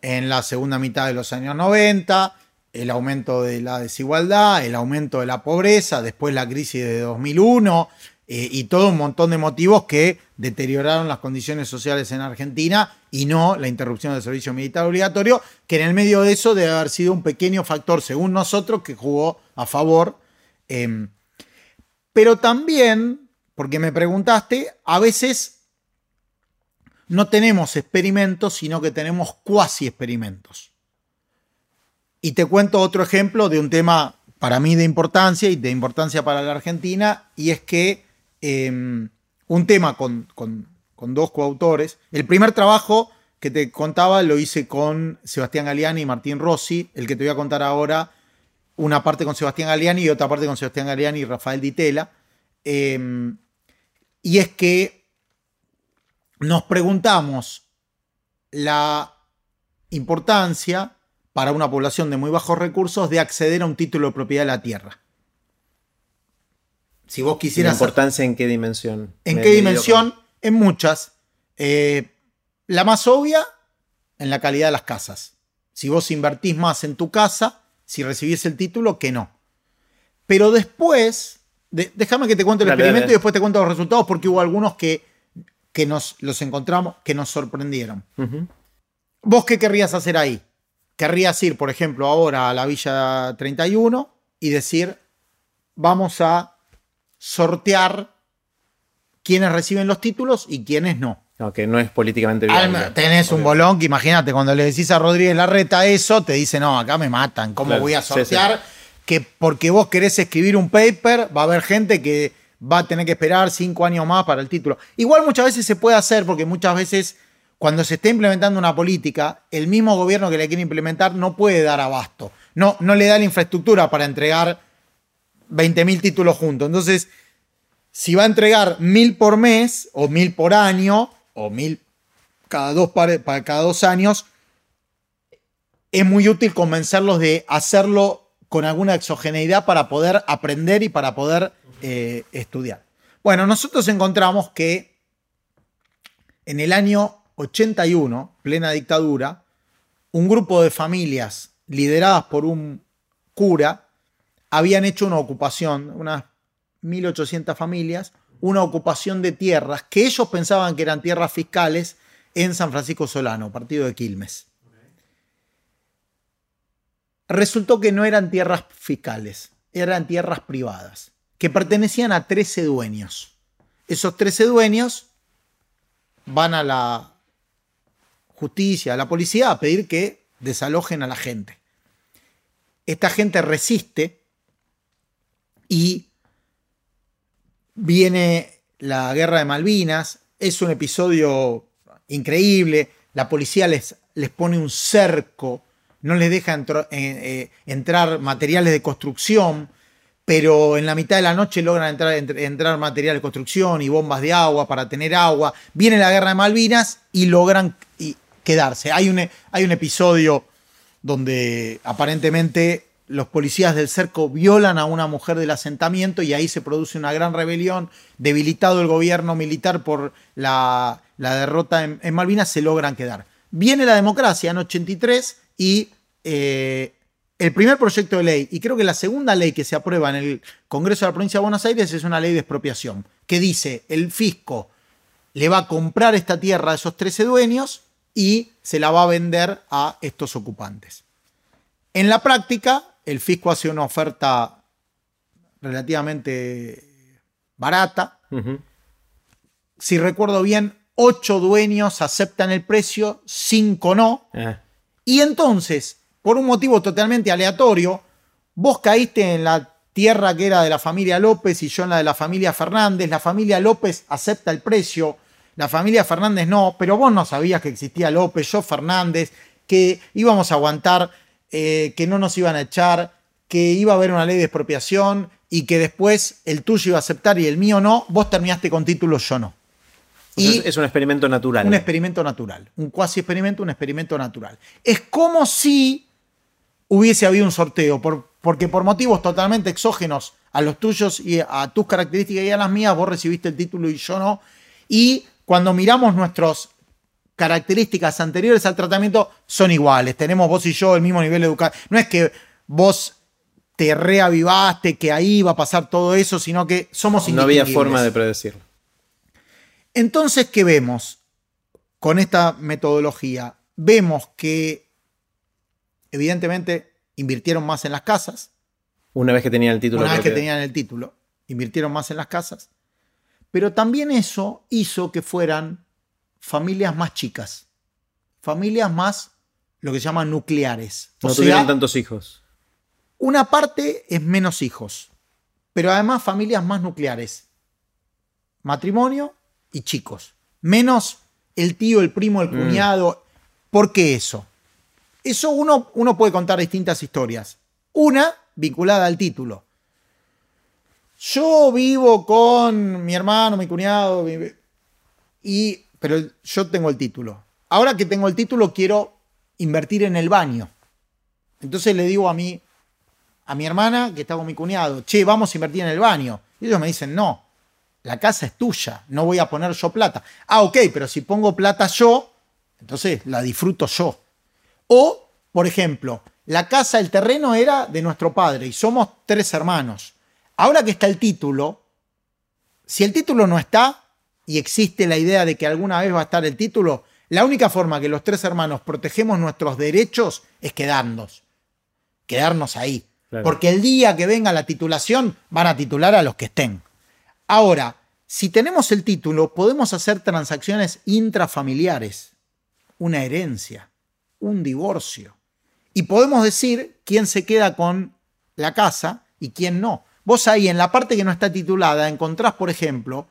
en la segunda mitad de los años 90, el aumento de la desigualdad, el aumento de la pobreza, después la crisis de 2001 eh, y todo un montón de motivos que deterioraron las condiciones sociales en Argentina y no la interrupción del servicio militar obligatorio, que en el medio de eso debe haber sido un pequeño factor, según nosotros, que jugó a favor. Em, pero también, porque me preguntaste, a veces no tenemos experimentos, sino que tenemos cuasi experimentos. Y te cuento otro ejemplo de un tema para mí de importancia y de importancia para la Argentina, y es que em, un tema con, dos coautores, el primer trabajo que te contaba lo hice con Sebastián Galeani y Martín Rossi, el que te voy a contar ahora, una parte con Sebastián Galeani y otra parte con Sebastián Galeani y Rafael Ditela. Em, y es que nos preguntamos la importancia para una población de muy bajos recursos de acceder a un título de propiedad de la tierra. Si vos quisieras... importancia en qué dimensión? ¿En qué dimensión? En muchas. Eh, la más obvia, en la calidad de las casas. Si vos invertís más en tu casa, si recibís el título, que no. Pero después, déjame que te cuente el experimento y después te cuento los resultados, porque hubo algunos que, que nos los encontramos, que nos sorprendieron. ¿Vos qué querrías hacer ahí? querrías ir, por ejemplo, ahora a la Villa 31 y decir, vamos a sortear quiénes reciben los títulos y quiénes no. No, que no es políticamente viable. tenés un bolón que imagínate, cuando le decís a Rodríguez Larreta eso, te dice, no, acá me matan, ¿cómo voy a sortear? Que porque vos querés escribir un paper, va a haber gente que va a tener que esperar cinco años más para el título. Igual muchas veces se puede hacer porque muchas veces cuando se está implementando una política, el mismo gobierno que la quiere implementar no puede dar abasto. No, no le da la infraestructura para entregar 20.000 títulos juntos. Entonces, si va a entregar mil por mes, o mil por año, o mil cada dos, para cada dos años, es muy útil convencerlos de hacerlo con alguna exogeneidad para poder aprender y para poder eh, estudiar. Bueno, nosotros encontramos que en el año 81, plena dictadura, un grupo de familias lideradas por un cura habían hecho una ocupación, unas 1.800 familias, una ocupación de tierras que ellos pensaban que eran tierras fiscales en San Francisco Solano, partido de Quilmes. Resultó que no eran tierras fiscales, eran tierras privadas, que pertenecían a 13 dueños. Esos 13 dueños van a la, justicia, a la policía a pedir que desalojen a la gente. Esta gente resiste y viene la guerra de Malvinas, es un episodio increíble, la policía les, les pone un cerco, no les deja eh, eh, entrar materiales de construcción, pero en la mitad de la noche logran entrar, entrar material de construcción y bombas de agua para tener agua. Viene la guerra de Malvinas y logran, quedarse. Hay un, hay un episodio donde aparentemente los policías del cerco violan a una mujer del asentamiento y ahí se produce una gran rebelión, debilitado el gobierno militar por la, derrota en, Malvinas, se logran quedar. Viene la democracia en 83 y eh, el primer proyecto de ley, y creo que la segunda ley que se aprueba en el Congreso de la Provincia de Buenos Aires es una ley de expropiación, que dice el fisco le va a comprar esta tierra a esos 13 dueños y se la va a vender a estos ocupantes. En la práctica, el fisco hace una oferta relativamente barata. Si recuerdo bien, ocho dueños aceptan el precio, cinco no. Ah. Y entonces, por un motivo totalmente aleatorio, vos caíste en la tierra que era de la familia López y yo en la de la familia Fernández. La familia López acepta el precio, la familia Fernández no, pero vos no sabías que existía López, yo Fernández, que íbamos a aguantar, eh, que no nos iban a echar, que iba a haber una ley de expropiación y que después el tuyo iba a aceptar y el mío no, vos terminaste con título, yo no. Y es un experimento natural. Un experimento natural, un cuasi experimento, un experimento natural. Es como si hubiese habido un sorteo, porque por motivos totalmente exógenos a los tuyos y a tus características y a las mías, vos recibiste el título y yo no. Y cuando miramos nuestras características anteriores al tratamiento, son iguales. Tenemos vos y yo el mismo nivel educativo. No es que vos te reavivaste, que ahí va a pasar todo eso, sino que somos No había forma de predecirlo. Entonces, ¿qué vemos con esta metodología? Vemos que evidentemente invirtieron más en las casas. Una vez que tenían el título. Una vez que tenían el título, invirtieron más en las casas. Pero también eso hizo que fueran familias más chicas, familias más, lo que se llama nucleares. No tuvieron tantos hijos. Una parte es menos hijos, pero además familias más nucleares. Matrimonio y chicos. Menos el tío, el primo, el mm. cuñado. ¿Por qué eso? Eso uno, uno puede contar distintas historias. Una vinculada al título. Yo vivo con mi hermano, mi cuñado, y, pero yo tengo el título. Ahora que tengo el título, quiero invertir en el baño. Entonces le digo a mí, a mi hermana, que está con mi cuñado, che, vamos a invertir en el baño. Y ellos me dicen, no, la casa es tuya, no voy a poner yo plata. Ah, ok, pero si pongo plata yo, entonces la disfruto yo. O, por ejemplo, la casa, el terreno era de nuestro padre y somos tres hermanos. Ahora que está el título, si el título no está y existe la idea de que alguna vez va a estar el título, la única forma que los tres hermanos protegemos nuestros derechos es quedarnos. Quedarnos ahí. Porque el día que venga la titulación van a titular a los que estén. Ahora, si tenemos el título, podemos hacer transacciones intrafamiliares, una herencia, un divorcio. Y podemos decir quién se queda con la casa y quién no. Vos ahí en la parte que no está titulada encontrás, por ejemplo,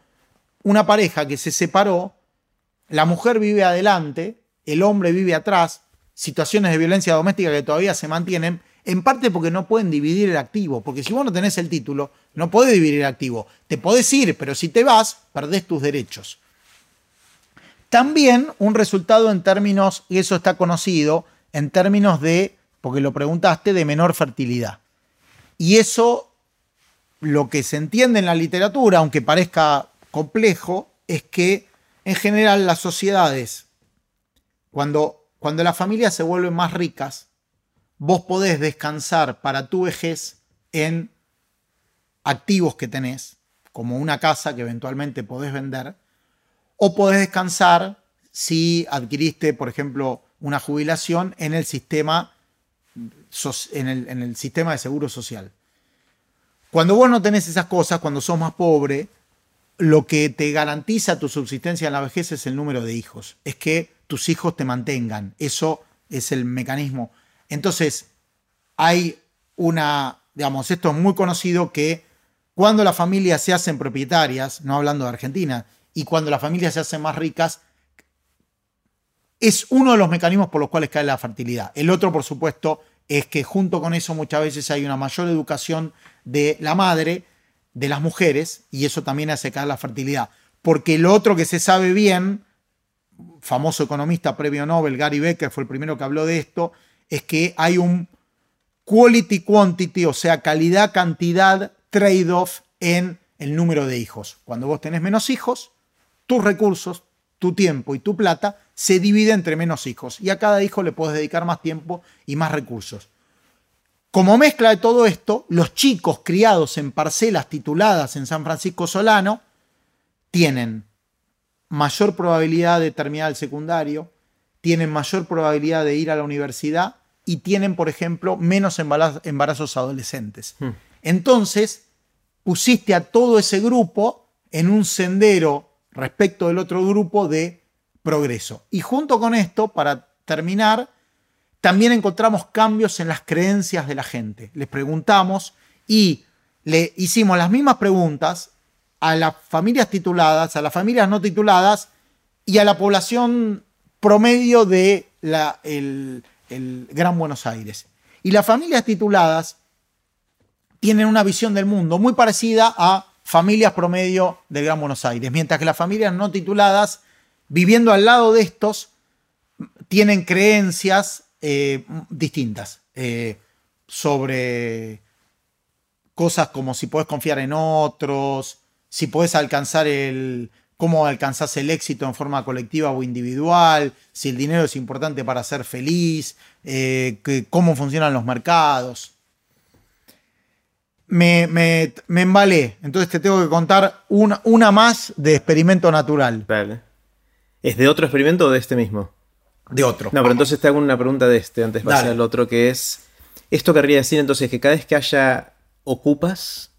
una pareja que se separó, la mujer vive adelante, el hombre vive atrás, situaciones de violencia doméstica que todavía se mantienen, en parte porque no pueden dividir el activo, porque si vos no tenés el título, no podés dividir el activo. Te podés ir, pero si te vas, perdés tus derechos. También un resultado en términos, y eso está conocido, en términos de, porque lo preguntaste, de menor fertilidad. Y eso lo que se entiende en la literatura, aunque parezca complejo, es que en general las sociedades, cuando, cuando las familias se vuelven más ricas, vos podés descansar para tu vejez en activos que tenés, como una casa que eventualmente podés vender, o podés descansar si adquiriste, por ejemplo, una jubilación en el sistema, en el, en el sistema de seguro social. Cuando vos no tenés esas cosas, cuando sos más pobre, lo que te garantiza tu subsistencia en la vejez es el número de hijos. Es que tus hijos te mantengan. Eso es el mecanismo. Entonces, hay una, digamos, esto es muy conocido que cuando las familias se hacen propietarias, no hablando de Argentina, y cuando las familias se hacen más ricas, es uno de los mecanismos por los cuales cae la fertilidad. El otro, por supuesto, es que junto con eso muchas veces hay una mayor educación de la madre, de las mujeres, y eso también hace caer la fertilidad. Porque lo otro que se sabe bien, famoso economista previo Nobel, Gary Becker, fue el primero que habló de esto, es que hay un quality quantity, o sea, calidad-cantidad trade-off en el número de hijos. Cuando vos tenés menos hijos, tus recursos, tu tiempo y tu plata se divide entre menos hijos y a cada hijo le puedes dedicar más tiempo y más recursos. Como mezcla de todo esto, los chicos criados en parcelas tituladas en San Francisco Solano tienen mayor probabilidad de terminar el secundario, tienen mayor probabilidad de ir a la universidad y tienen, por ejemplo, menos embarazos adolescentes. Hmm. Entonces, pusiste a todo ese grupo en un sendero respecto del otro grupo de progreso. Y junto con esto, para terminar, también encontramos cambios en las creencias de la gente. Les preguntamos y le hicimos las mismas preguntas a las familias tituladas, a las familias no tituladas y a la población promedio de el, Gran Buenos Aires. Y las familias tituladas tienen una visión del mundo muy parecida a familias promedio del Gran Buenos Aires, mientras que las familias no tituladas, viviendo al lado de estos, tienen creencias eh, distintas eh, sobre cosas como si puedes confiar en otros, si puedes alcanzar el, cómo alcanzás el éxito en forma colectiva o individual, si el dinero es importante para ser feliz, eh, cómo funcionan los mercados. Me, me, embalé, entonces te tengo que contar una, una más de experimento natural. ¿Es de otro experimento o de este mismo? De otro. No, pero entonces te hago una pregunta de este antes de pasar al otro, que es, esto querría decir entonces que cada vez que haya ocupas,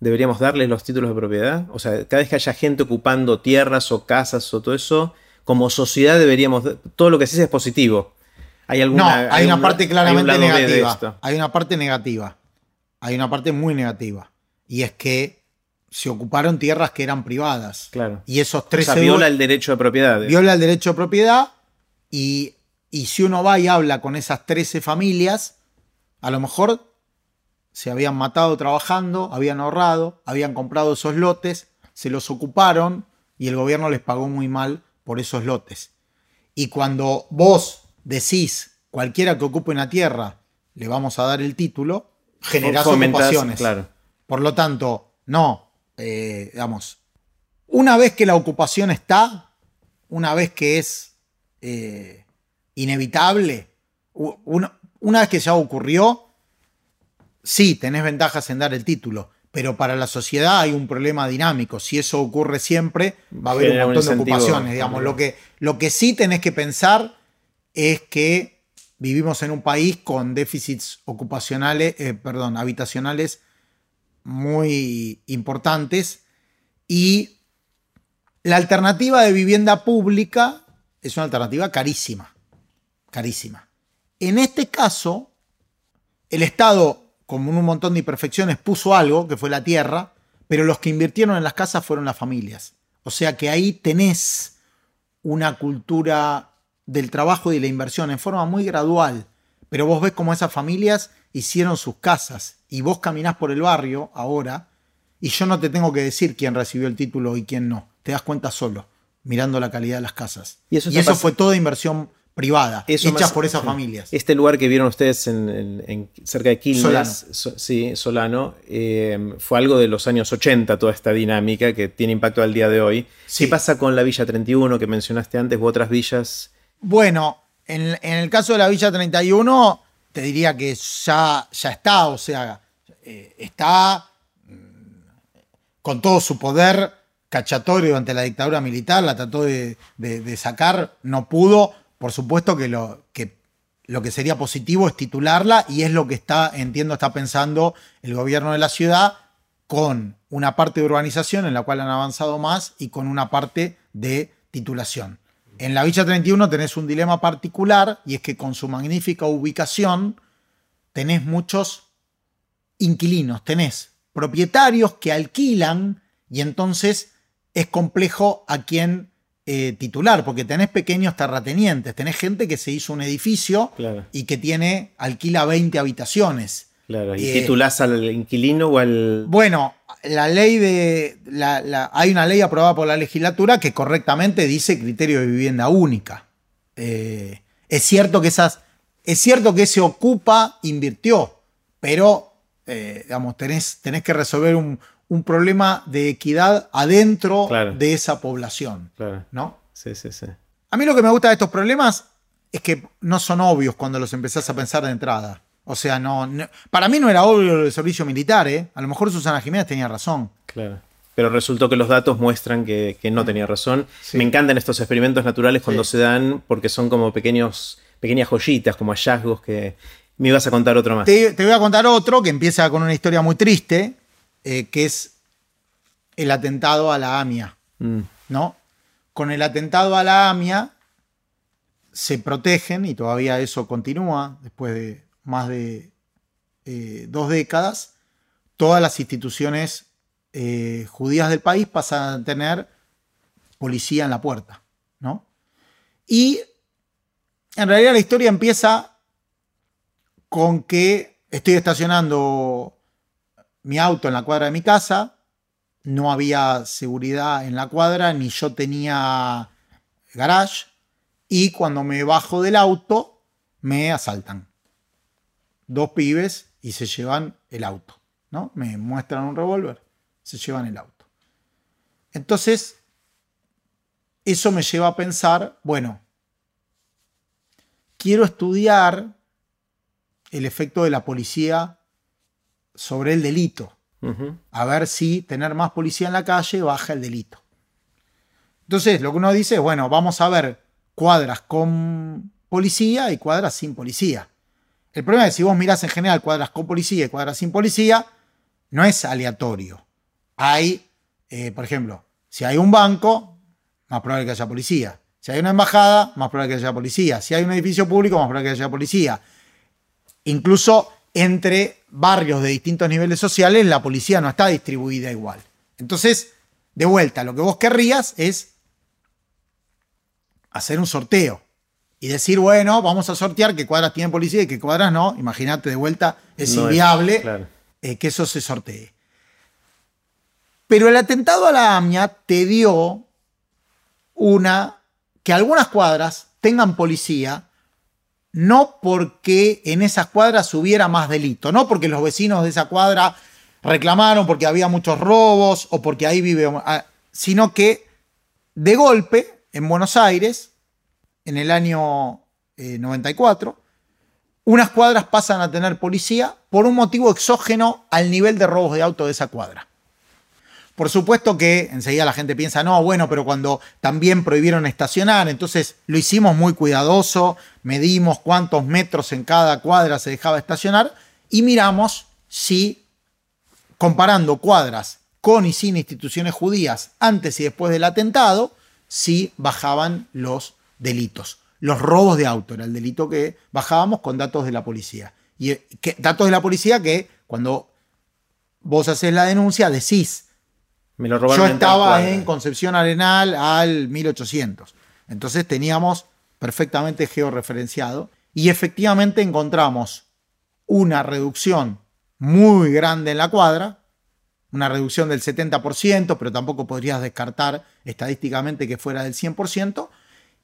deberíamos darles los títulos de propiedad. O sea, cada vez que haya gente ocupando tierras o casas o todo eso, como sociedad deberíamos, todo lo que se es positivo. Hay alguna, no, hay, una parte claramente negativa. Hay una parte negativa. Hay una parte muy negativa. Y es que se ocuparon tierras que eran privadas. Claro. Y esos tres. O viola el derecho de propiedad. Viola el derecho de propiedad. Y, y si uno va y habla con esas 13 familias, a lo mejor se habían matado trabajando, habían ahorrado, habían comprado esos lotes, se los ocuparon y el gobierno les pagó muy mal por esos lotes. Y cuando vos decís, cualquiera que ocupe una tierra, le vamos a dar el título, generás ocupaciones. Claro. Por lo tanto, no, eh, digamos, una vez que la ocupación está, una vez que es eh, inevitable, una, una vez que ya ocurrió, sí, tenés ventajas en dar el título, pero para la sociedad hay un problema dinámico. Si eso ocurre siempre, va a haber un montón de ocupaciones. Digamos. Lo, que, lo que sí tenés que pensar es que vivimos en un país con déficits ocupacionales, eh, perdón, habitacionales muy importantes y la alternativa de vivienda pública es una alternativa carísima, carísima. En este caso, el Estado como un montón de imperfecciones, puso algo, que fue la tierra, pero los que invirtieron en las casas fueron las familias. O sea que ahí tenés una cultura del trabajo y de la inversión en forma muy gradual, pero vos ves cómo esas familias hicieron sus casas y vos caminás por el barrio ahora y yo no te tengo que decir quién recibió el título y quién no, te das cuenta solo, mirando la calidad de las casas. Y eso, y eso fue toda inversión privada, hechas por esas familias. Este lugar que vieron ustedes en, cerca de Quilmes, Solano, sí, Solano eh, fue algo de los años 80, toda esta dinámica que tiene impacto al día de hoy. ¿Qué pasa con la Villa 31 que mencionaste antes u otras villas? Bueno, en, el caso de la Villa 31, te diría que ya, ya está, o sea, eh, está mm, con todo su poder cachatorio ante la dictadura militar, la trató de sacar, no pudo por supuesto que lo, que lo que sería positivo es titularla y es lo que está, entiendo, está pensando el gobierno de la ciudad con una parte de urbanización en la cual han avanzado más y con una parte de titulación. En la Villa 31 tenés un dilema particular y es que con su magnífica ubicación tenés muchos inquilinos, tenés propietarios que alquilan y entonces es complejo a quien eh, titular, porque tenés pequeños terratenientes, tenés gente que se hizo un edificio y que tiene, alquila 20 habitaciones. Claro, ¿y eh, titulás al inquilino o al...? Bueno, la ley de... hay una ley aprobada por la legislatura que correctamente dice criterio de vivienda única. Eh, es cierto que esas... Es cierto que se ocupa invirtió, pero digamos, tenés, tenés que resolver un, un problema de equidad adentro de esa población. ¿No? Sí, sí, sí. A mí lo que me gusta de estos problemas es que no son obvios cuando los empezás a pensar de entrada. O sea, no, para mí no era obvio el servicio militar, ¿eh? A lo mejor Susana Jiménez tenía razón. Claro. pero resultó que los datos muestran que, no tenía razón. Me encantan estos experimentos naturales cuando se dan porque son como pequeños, pequeñas joyitas, como hallazgos que me ibas a contar otro más. Te, voy a contar otro que empieza con una historia muy triste, eh, que es el atentado a la AMIA. Mm. ¿no? Con el atentado a la AMIA se protegen, y todavía eso continúa después de más de eh, dos décadas, todas las instituciones eh, judías del país pasan a tener policía en la puerta, ¿no? Y en realidad la historia empieza con que estoy estacionando mi auto en la cuadra de mi casa, no había seguridad en la cuadra, ni yo tenía garage, y cuando me bajo del auto, me asaltan. Dos pibes y se llevan el auto, ¿no? Me muestran un revólver, se llevan el auto. Entonces, eso me lleva a pensar, bueno, quiero estudiar el efecto de la policía sobre el delito. A ver si tener más policía en la calle baja el delito. Entonces, lo que uno dice es, bueno, vamos a ver cuadras con policía y cuadras sin policía. El problema es que si vos mirás en general cuadras con policía y cuadras sin policía, no es aleatorio. Hay, eh, por ejemplo, si hay un banco, más probable que haya policía. Si hay una embajada, más probable que haya policía. Si hay un edificio público, más probable que haya policía. Incluso entre barrios de distintos niveles sociales, la policía no está distribuida igual. Entonces, de vuelta, lo que vos querrías es hacer un sorteo y decir, bueno, vamos a sortear qué cuadras tienen policía y qué cuadras no. Imagínate, de vuelta, es inviable eh, que eso se sortee. Pero el atentado a la AMIA te dio una, que algunas cuadras tengan policía no porque en esas cuadras hubiera más delito, no porque los vecinos de esa cuadra reclamaron porque había muchos robos o porque ahí vive, ah, sino que de golpe en Buenos Aires, en el año 94, eh, unas cuadras pasan a tener policía por un motivo exógeno al nivel de robos de auto de esa cuadra. Por supuesto que enseguida la gente piensa, no, bueno, pero cuando también prohibieron estacionar, entonces lo hicimos muy cuidadoso, medimos cuántos metros en cada cuadra se dejaba estacionar y miramos si, comparando cuadras con y sin instituciones judías antes y después del atentado, si bajaban los delitos. Los robos de auto era el delito que bajábamos con datos de la policía. Y eh, datos de la policía que cuando vos haces la denuncia decís, yo estaba en Concepción Arenal al 1800. Entonces teníamos perfectamente georreferenciado y efectivamente encontramos una reducción muy grande en la cuadra, una reducción del 70%, pero tampoco podrías descartar estadísticamente que fuera del 100%,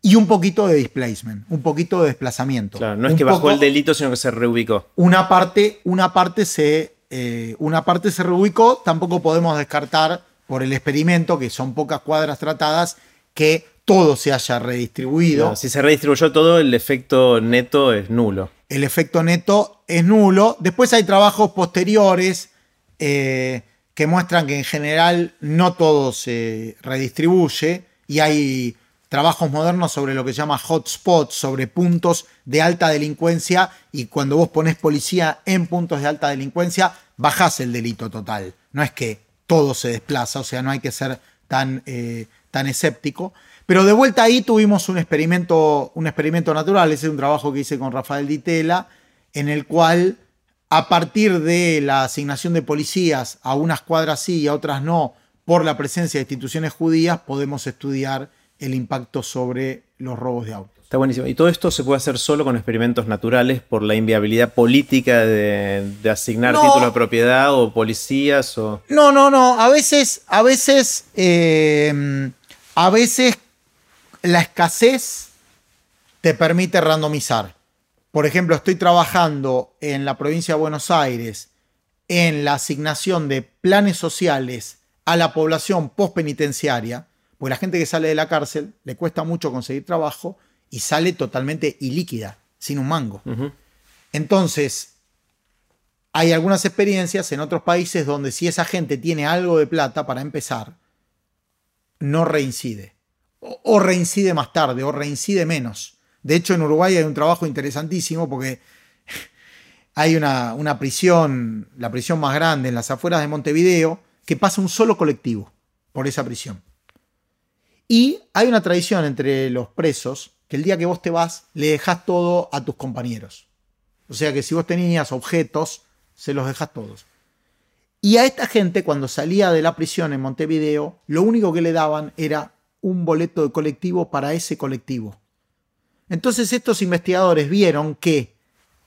y un poquito de displacement, un poquito de desplazamiento. Claro, no es que bajó el delito, sino que se reubicó. Una parte, una parte, se, eh, una parte se reubicó, tampoco podemos descartar por el experimento, que son pocas cuadras tratadas, que todo se haya redistribuido. si se redistribuyó todo, el efecto neto es nulo. El efecto neto es nulo. Después hay trabajos posteriores eh, que muestran que en general no todo se redistribuye y hay trabajos modernos sobre lo que se llama hotspots, sobre puntos de alta delincuencia y cuando vos pones policía en puntos de alta delincuencia, bajás el delito total. No es que todo se desplaza, o sea, no hay que ser tan, eh, tan escéptico. Pero de vuelta ahí tuvimos un experimento, un experimento natural, ese es un trabajo que hice con Rafael Ditela, en el cual a partir de la asignación de policías a unas cuadras sí y a otras no, por la presencia de instituciones judías, podemos estudiar el impacto sobre los robos de autos. Está buenísimo. Y todo esto se puede hacer solo con experimentos naturales por la inviabilidad política de, asignar títulos de propiedad o policías o. No, no, no. A veces, a veces, eh, a veces la escasez te permite randomizar. Por ejemplo, estoy trabajando en la provincia de Buenos Aires en la asignación de planes sociales a la población postpenitenciaria, porque la gente que sale de la cárcel le cuesta mucho conseguir trabajo y sale totalmente ilíquida, sin un mango. Entonces, hay algunas experiencias en otros países donde si esa gente tiene algo de plata para empezar, no reincide. O, reincide más tarde, o reincide menos. De hecho, en Uruguay hay un trabajo interesantísimo porque hay una, una prisión, la prisión más grande en las afueras de Montevideo, que pasa un solo colectivo por esa prisión. Y hay una tradición entre los presos que el día que vos te vas le dejas todo a tus compañeros. O sea que si vos tenías objetos, se los dejas todos. Y a esta gente, cuando salía de la prisión en Montevideo, lo único que le daban era un boleto de colectivo para ese colectivo. Entonces estos investigadores vieron que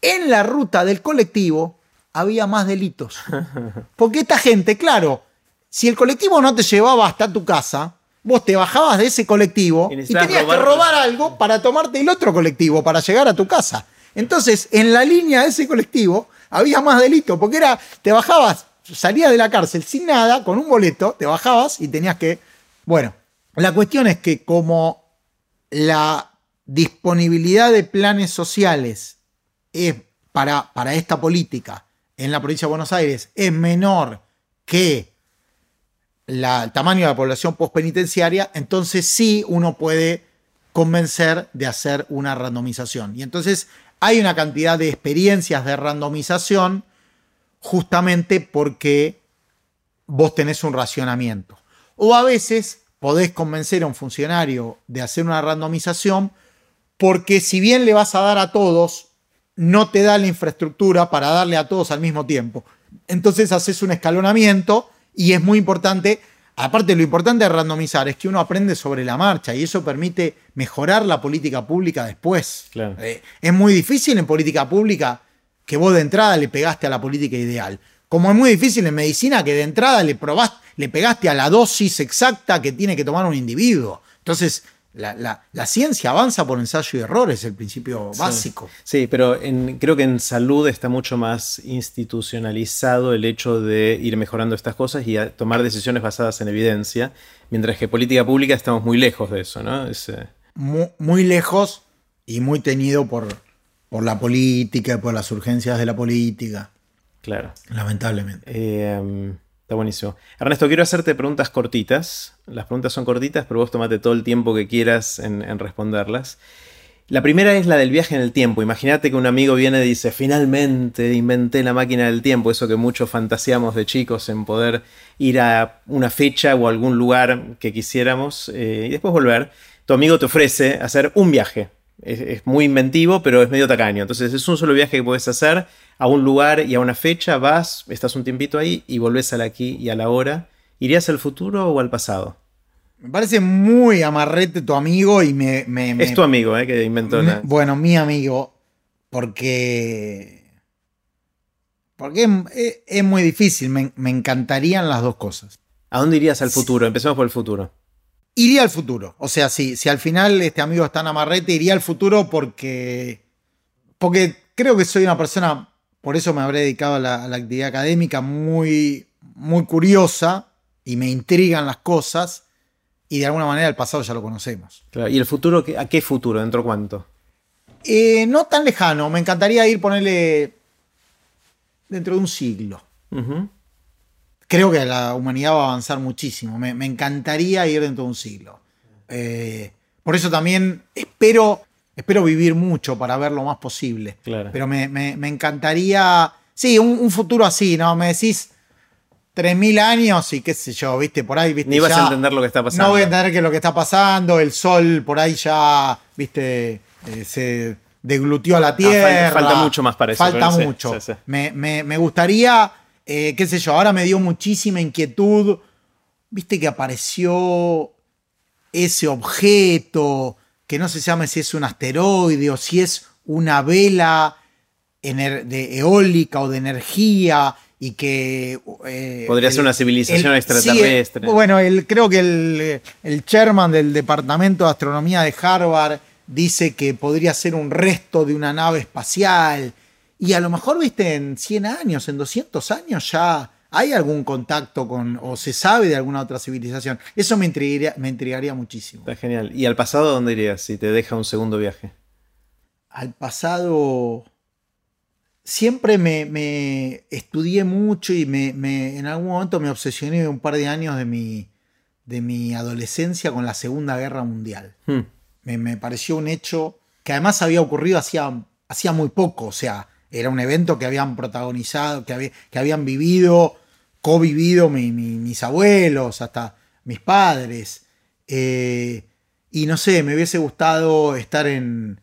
en la ruta del colectivo había más delitos. Porque esta gente, claro, si el colectivo no te llevaba hasta tu casa, vos te bajabas de ese colectivo y, tenías que robar algo para tomarte el otro colectivo, para llegar a tu casa. Entonces, en la línea de ese colectivo había más delito, porque era, te bajabas, salías de la cárcel sin nada, con un boleto, te bajabas y tenías que... Bueno, la cuestión es que como la disponibilidad de planes sociales es para, para esta política en la provincia de Buenos Aires es menor que el tamaño de la población postpenitenciaria, entonces sí uno puede convencer de hacer una randomización. Y entonces hay una cantidad de experiencias de randomización justamente porque vos tenés un racionamiento. O a veces podés convencer a un funcionario de hacer una randomización porque si bien le vas a dar a todos, no te da la infraestructura para darle a todos al mismo tiempo. Entonces haces un escalonamiento y es muy importante Aparte, lo importante de randomizar es que uno aprende sobre la marcha y eso permite mejorar la política pública después. Eh, es muy difícil en política pública que vos de entrada le pegaste a la política ideal. Como es muy difícil en medicina que de entrada le, probaste, le pegaste a la dosis exacta que tiene que tomar un individuo. Entonces, la, ciencia avanza por ensayo y error, es el principio básico. Sí, pero creo que en salud está mucho más institucionalizado el hecho de ir mejorando estas cosas y tomar decisiones basadas en evidencia, mientras que política pública estamos muy lejos de eso, ¿no? Eh, muy, lejos y muy teñido por, por la política, por las urgencias de la política. Claro. Lamentablemente. Eh, Está buenísimo. Ernesto, quiero hacerte preguntas cortitas. Las preguntas son cortitas, pero vos tomate todo el tiempo que quieras en, responderlas. La primera es la del viaje en el tiempo. Imagínate que un amigo viene y dice, finalmente inventé la máquina del tiempo, eso que muchos fantaseamos de chicos en poder ir a una fecha o algún lugar que quisiéramos eh, y después volver. Tu amigo te ofrece hacer un viaje. Es, muy inventivo, pero es medio tacaño. Entonces es un solo viaje que puedes hacer a un lugar y a una fecha, vas, estás un tiempito ahí y volvés al aquí y a la hora. ¿Irías al futuro o al pasado? Me parece muy amarrete tu amigo y me... es tu amigo, ¿eh? Que inventó la... Bueno, mi amigo, porque... Porque es, muy difícil, me, me encantarían las dos cosas. ¿A dónde irías al futuro? Empecemos por el futuro. Iría al futuro. O sea, si, si al final este amigo está en amarrete, iría al futuro porque. Porque creo que soy una persona, por eso me habré dedicado a la, actividad académica, muy, muy curiosa y me intrigan las cosas. Y de alguna manera el pasado ya lo conocemos. ¿Y el futuro? ¿A qué futuro? ¿Dentro cuánto? Eh, no tan lejano. Me encantaría ir ponerle dentro de un siglo creo que la humanidad va a avanzar muchísimo. Me, encantaría ir dentro de un siglo. Eh, por eso también espero, espero vivir mucho para ver lo más posible. Pero me, encantaría, sí, un, futuro así, ¿no? Me decís 3.000 años y qué sé yo, viste, por ahí, viste. Ni vas a entender lo que está pasando. No voy a entender qué es lo que está pasando, el sol por ahí ya, viste, eh, se deglutió a la ah, tierra. falta, mucho más para eso. Falta mucho. Me, me gustaría eh, qué sé yo, ahora me dio muchísima inquietud. Viste que apareció ese objeto, que no se llama si es un asteroide o si es una vela de eólica o de energía y que... Eh, Podría ser una civilización extraterrestre. bueno, el, creo que el, el chairman del Departamento de Astronomía de Harvard dice que podría ser un resto de una nave espacial y a lo mejor, viste, en 100 años, en 200 años ya hay algún contacto con, o se sabe de alguna otra civilización. Eso me intrigaría, me intrigaría muchísimo. Está genial. ¿Y al pasado dónde irías si te deja un segundo viaje? Al pasado... siempre me, estudié mucho y me, en algún momento me obsesioné un par de años de mi, de mi adolescencia con la Segunda Guerra Mundial. Hmm. Me, pareció un hecho que además había ocurrido hacía, hacía muy poco, o sea, era un evento que habían protagonizado, que, habían vivido, co-vivido mis abuelos, hasta mis padres. Eh, y no sé, me hubiese gustado estar en,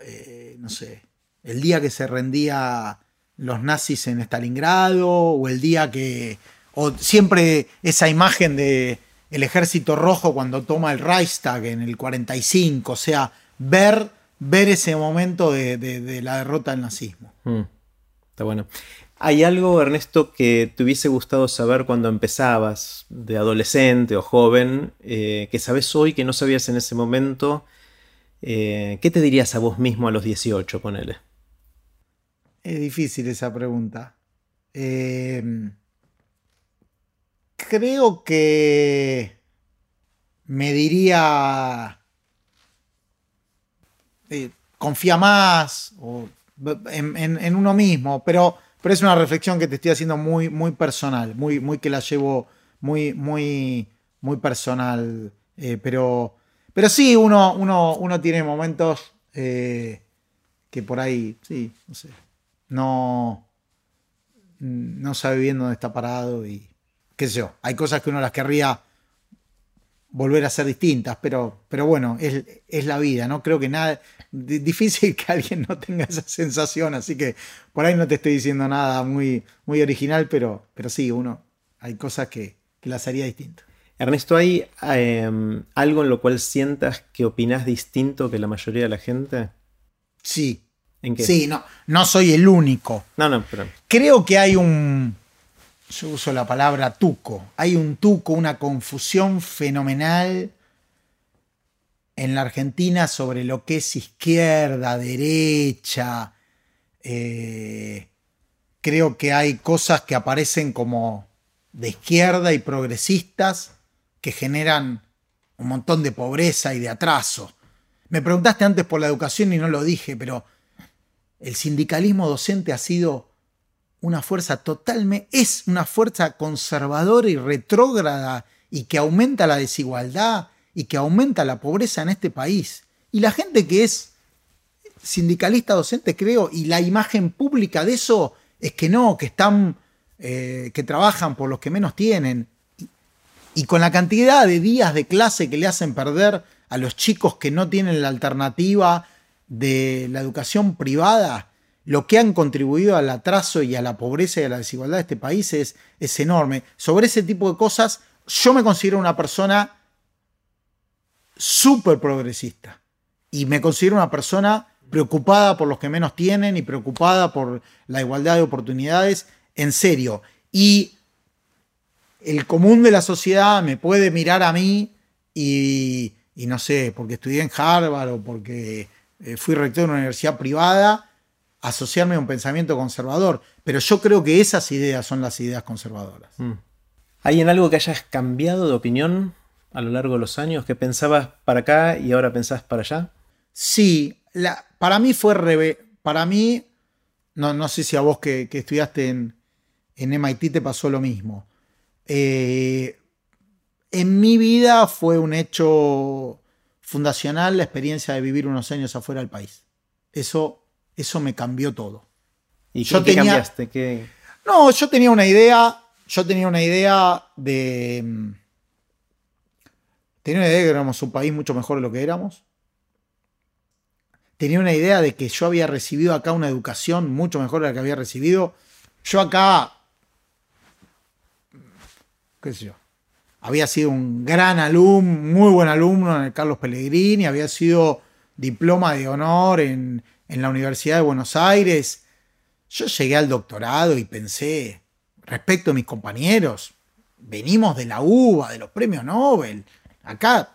eh, no sé, el día que se rendía los nazis en Stalingrado, o el día que, o siempre esa imagen de el ejército rojo cuando toma el Reichstag en el 45, o sea, ver, ver ese momento de, la derrota del nazismo. Mm, está bueno. ¿Hay algo, Ernesto, que te hubiese gustado saber cuando empezabas, de adolescente o joven, eh, que sabes hoy que no sabías en ese momento? Eh, ¿Qué te dirías a vos mismo a los 18, ponele? Es difícil esa pregunta. Em, creo que me diría, eh, confía más en, uno mismo, pero, pero es una reflexión que te estoy haciendo muy, muy personal, muy, muy que la llevo muy, muy, muy personal. Eh, pero, pero sí, uno, uno, uno tiene momentos eh, que por ahí, sí, no sé no, no sabe bien dónde está parado y qué sé yo. Hay cosas que uno las querría volver a ser distintas, pero, pero bueno, es, la vida, ¿no? Creo que nada, difícil que alguien no tenga esa sensación, así que por ahí no te estoy diciendo nada muy, muy original, pero, pero sí, uno, hay cosas que, las haría distinto. Ernesto, ¿hay em, algo en lo cual sientas que opinas distinto que la mayoría de la gente? Sí, Sí, no, no soy el único. No, no, pero... Creo que hay un. Yo uso la palabra tuco. Hay un tuco, una confusión fenomenal en la Argentina sobre lo que es izquierda, derecha. Eh, creo que hay cosas que aparecen como de izquierda y progresistas que generan un montón de pobreza y de atraso. Me preguntaste antes por la educación y no lo dije, pero el sindicalismo docente ha sido una fuerza totalmente, es una fuerza conservadora y retrógrada y que aumenta la desigualdad y que aumenta la pobreza en este país. Y la gente que es sindicalista docente, creo, y la imagen pública de eso es que no, que están, eh, que trabajan por los que menos tienen. y con la cantidad de días de clase que le hacen perder a los chicos que no tienen la alternativa de la educación privada, lo que han contribuido al atraso y a la pobreza y a la desigualdad de este país es, es enorme. Sobre ese tipo de cosas, yo me considero una persona súper progresista y me considero una persona preocupada por los que menos tienen y preocupada por la igualdad de oportunidades, en serio. Y el común de la sociedad me puede mirar a mí y, no sé, porque estudié en Harvard o porque eh, fui rector de una universidad privada, asociarme a un pensamiento conservador. Pero yo creo que esas ideas son las ideas conservadoras. Mm. ¿Hay en algo que hayas cambiado de opinión a lo largo de los años? ¿Que pensabas para acá y ahora pensás para allá? Sí, para mí fue Para mí, no, no sé si a vos que, estudiaste en, en, MIT te pasó lo mismo. Eh, en mi vida fue un hecho fundacional la experiencia de vivir unos años afuera del país. Eso, eso me cambió todo. ¿Y yo qué cambiaste? No, yo tenía una idea, yo tenía una idea de... Mm, tenía una idea de que éramos un país mucho mejor de lo que éramos. Tenía una idea de que yo había recibido acá una educación mucho mejor de la que había recibido. Yo acá, qué sé yo, había sido un gran alumno, muy buen alumno en el Carlos Pellegrini, había sido diploma de honor en, la Universidad de Buenos Aires. Yo llegué al doctorado y pensé, respecto a mis compañeros, venimos de la UBA, de los premios Nobel. Acá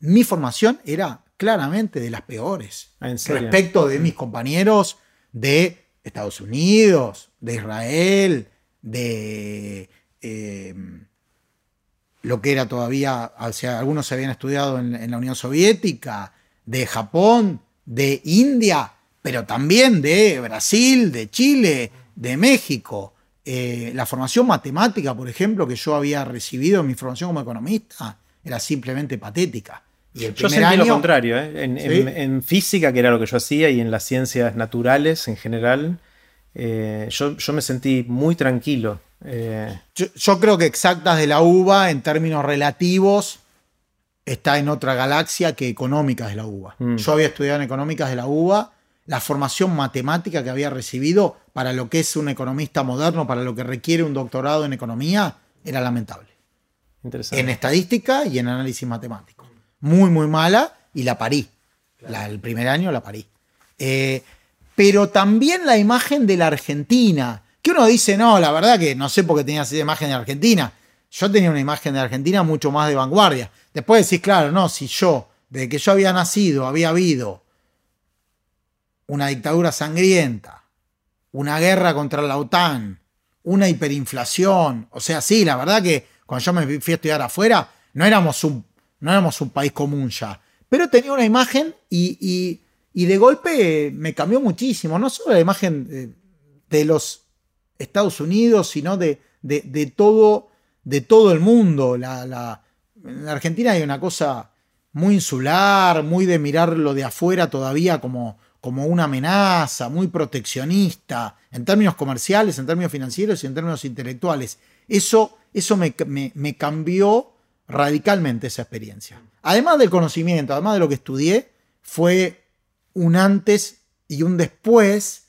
mi formación era claramente de las peores. Ah, respecto de mis compañeros de Estados Unidos, de Israel, de Em, lo que era todavía, o sea, algunos se habían estudiado en, la Unión Soviética, de Japón, de India, pero también de Brasil, de Chile, de México. Eh, la formación matemática, por ejemplo, que yo había recibido en mi formación como economista, era simplemente patética. Y el yo sentí lo contrario, ¿eh? en, física, que era lo que yo hacía, y en las ciencias naturales en general, eh, yo, me sentí muy tranquilo. Yo, creo que exactas de la UBA, en términos relativos, está en otra galaxia que económicas de la UBA. Mm. Yo había estudiado en económicas de la UBA la formación matemática que había recibido para lo que es un economista moderno, para lo que requiere un doctorado en economía, era lamentable. En estadística y en análisis matemático. Muy, muy mala y la parí. el primer año la parí. Eh, pero también la imagen de la Argentina, que uno dice, no, la verdad que no sé por qué tenías esa imagen de Argentina. Yo tenía una imagen de Argentina mucho más de vanguardia. Después decís, claro, no, si yo, desde que yo había nacido, había habido una dictadura sangrienta, una guerra contra la OTAN, una hiperinflación. O sea, sí, la verdad que cuando yo me fui a estudiar afuera, no éramos un, no éramos un país común ya. Pero tenía una imagen y, de golpe me cambió muchísimo. No solo la imagen de, los Estados Unidos, sino de, de, todo, de todo el mundo. La, en Argentina hay una cosa muy insular, muy de mirarlo de afuera todavía como, como una amenaza, muy proteccionista, en términos comerciales, en términos financieros y en términos intelectuales. Eso, eso me, cambió radicalmente esa experiencia. Además del conocimiento, además de lo que estudié, fue un antes y un después.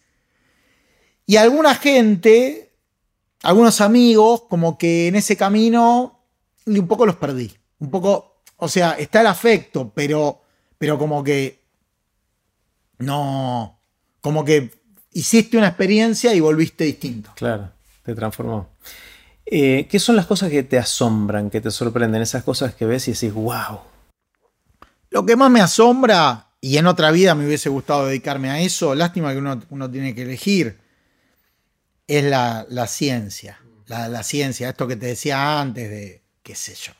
Y alguna gente, algunos amigos, como que en ese camino un poco los perdí. Un poco, o sea, está el afecto, pero, pero como que no, como que hiciste una experiencia y volviste distinto. Claro, te transformó. Eh, ¿Qué son las cosas que te asombran, que te sorprenden? Esas cosas que ves y decís, wow. Lo que más me asombra, y en otra vida me hubiese gustado dedicarme a eso, lástima que uno, tiene que elegir, es la, ciencia. La, la, ciencia, esto que te decía antes de, qué sé yo,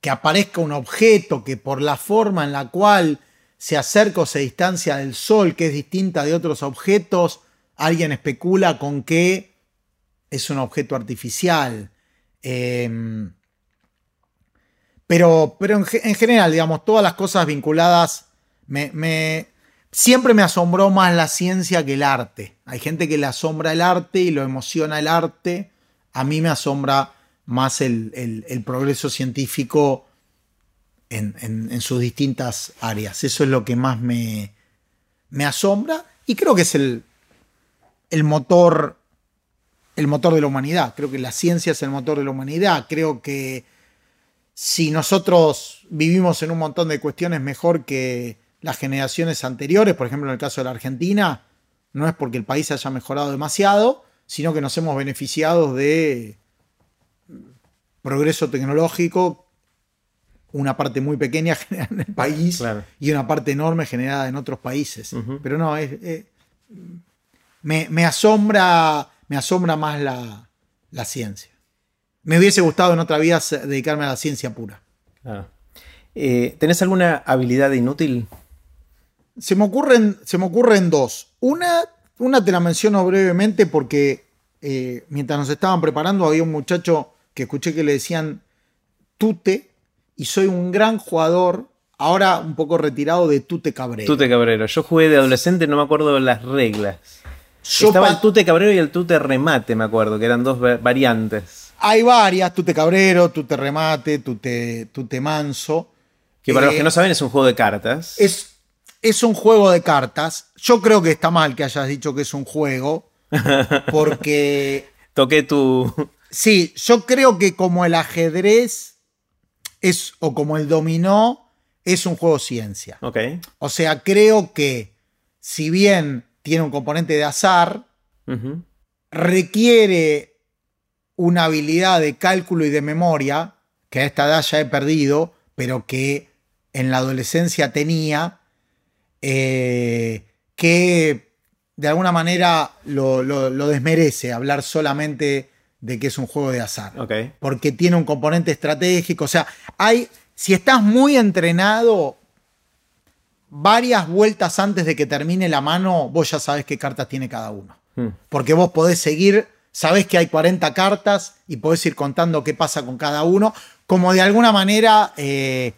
que aparezca un objeto que por la forma en la cual se acerca o se distancia del Sol, que es distinta de otros objetos, alguien especula con que es un objeto artificial. Em, pero, pero en, general, digamos, todas las cosas vinculadas, me, siempre me asombró más la ciencia que el arte. Hay gente que le asombra el arte y lo emociona el arte. A mí me asombra más el, el progreso científico en, sus distintas áreas. Eso es lo que más me, me asombra y creo que es el, el motor el motor de la humanidad. Creo que la ciencia es el motor de la humanidad. Creo que si nosotros vivimos en un montón de cuestiones mejor que las generaciones anteriores, por ejemplo en el caso de la Argentina, no es porque el país haya mejorado demasiado, sino que nos hemos beneficiado de progreso tecnológico una parte muy pequeña generada en el país y una parte enorme generada en otros países. Pero no, es, me, asombra, me asombra más la, ciencia. Me hubiese gustado en otra vida dedicarme a la ciencia pura. Eh, ¿Tenés alguna habilidad inútil? Se me ocurren, se me ocurren dos. Una, una te la menciono brevemente porque eh, mientras nos estaban preparando había un muchacho que escuché que le decían tute y soy un gran jugador, ahora un poco retirado de Tute Cabrero. Tute Cabrero. Yo jugué de adolescente, no me acuerdo las reglas. Estaba el Tute Cabrero y el Tute Remate, me acuerdo, que eran dos variantes. Hay varias, Tute Cabrero, Tute Remate, Tute, tute Manso. Que para los que eh, no saben es un juego de cartas. Es, es un juego de cartas. Yo creo que está mal que hayas dicho que es un juego, porque... Toqué tu... Sí, yo creo que como el ajedrez es, o como el dominó, es un juego ciencia. O sea, creo que si bien tiene un componente de azar, requiere una habilidad de cálculo y de memoria, que a esta edad ya he perdido, pero que en la adolescencia tenía, eh, que de alguna manera lo, lo desmerece hablar solamente de que es un juego de azar. Porque tiene un componente estratégico. O sea, hay. Si estás muy entrenado, varias vueltas antes de que termine la mano, vos ya sabés qué cartas tiene cada uno. Hmm. Porque vos podés seguir, sabés que hay 40 cartas y podés ir contando qué pasa con cada uno. Como de alguna manera eh,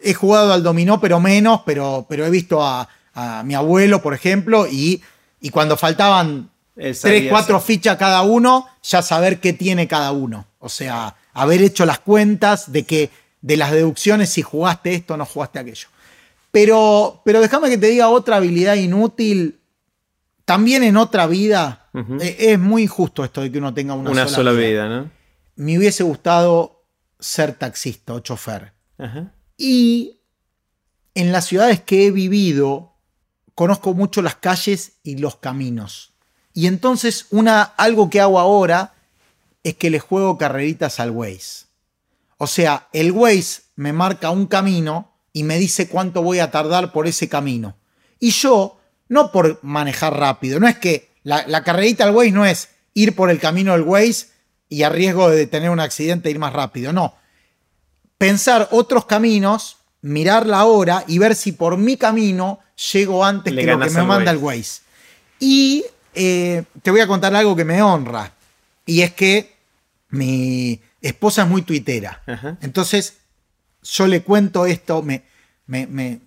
he jugado al dominó, pero menos, pero, pero he visto a, a mi abuelo, por ejemplo, y, y cuando faltaban tres, cuatro fichas cada uno, ya saber qué tiene cada uno. O sea, haber hecho las cuentas de que de las deducciones si jugaste esto o no jugaste aquello. Pero, pero déjame que te diga otra habilidad inútil. También en otra vida, eh, es muy injusto esto de que uno tenga una, Una, sola, vida, ¿no? Me hubiese gustado ser taxista o chofer. Ajá. Y en las ciudades que he vivido, conozco mucho las calles y los caminos. Y entonces una, algo que hago ahora es que le juego carreritas al Waze. O sea, el Waze me marca un camino y me dice cuánto voy a tardar por ese camino. Y yo, no por manejar rápido, no es que la, la carrerita al Waze no es ir por el camino del Waze y a riesgo de tener un accidente ir más rápido, no pensar otros caminos, mirar la hora y ver si por mi camino llego antes Le que lo que me manda Waze. el Waze. Y eh, te voy a contar algo que me honra. Y es que mi esposa es muy tuitera. Ajá. Entonces, yo le cuento esto, me, me, me-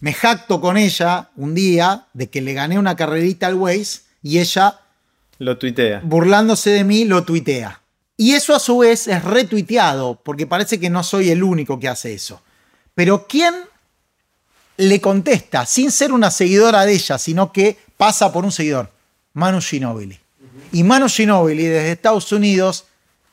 me jacto con ella un día de que le gané una carrerita al Waze y ella Lo tuitea. burlándose de mí, lo tuitea. Y eso a su vez es retuiteado, porque parece que no soy el único que hace eso. Pero ¿quién le contesta, sin ser una seguidora de ella, sino que pasa por un seguidor? Manu Ginobili. Y Manu Ginobili desde Estados Unidos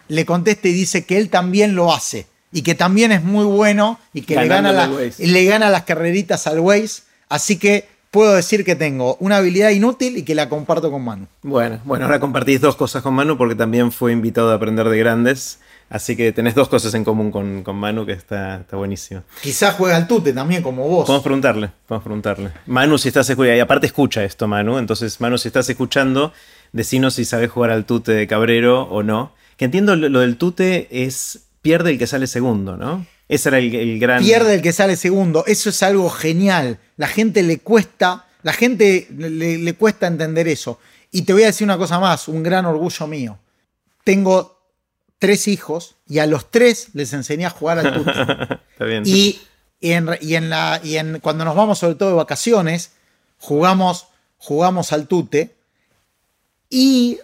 le contesta y dice que él también lo hace. Y que también es muy bueno y que le gana, la- le gana las carreritas al Waze. Así que puedo decir que tengo una habilidad inútil y que la comparto con Manu. Bueno, bueno, ahora compartís dos cosas con Manu porque también fue invitado a aprender de grandes. Así que tenés dos cosas en común con, con Manu que está, está buenísimo. Quizás juega al tute también, como vos. Podemos preguntarle, podemos preguntarle. Manu, si estás escuchando, y aparte escucha esto, Manu. Entonces, Manu, si estás escuchando, decinos si sabes jugar al tute de Cabrero o no. Que entiendo lo, lo del tute es pierde el que sale segundo, ¿no? Ese era el, el gran. Pierde el que sale segundo. Eso es algo genial. La gente le cuesta, la gente le, le cuesta entender eso. Y te voy a decir una cosa más, un gran orgullo mío. Tengo tres hijos y a los tres les enseñé a jugar al tute. Está bien. Y, y en, y en la, y en, cuando nos vamos sobre todo de vacaciones, jugamos, jugamos al tute. Y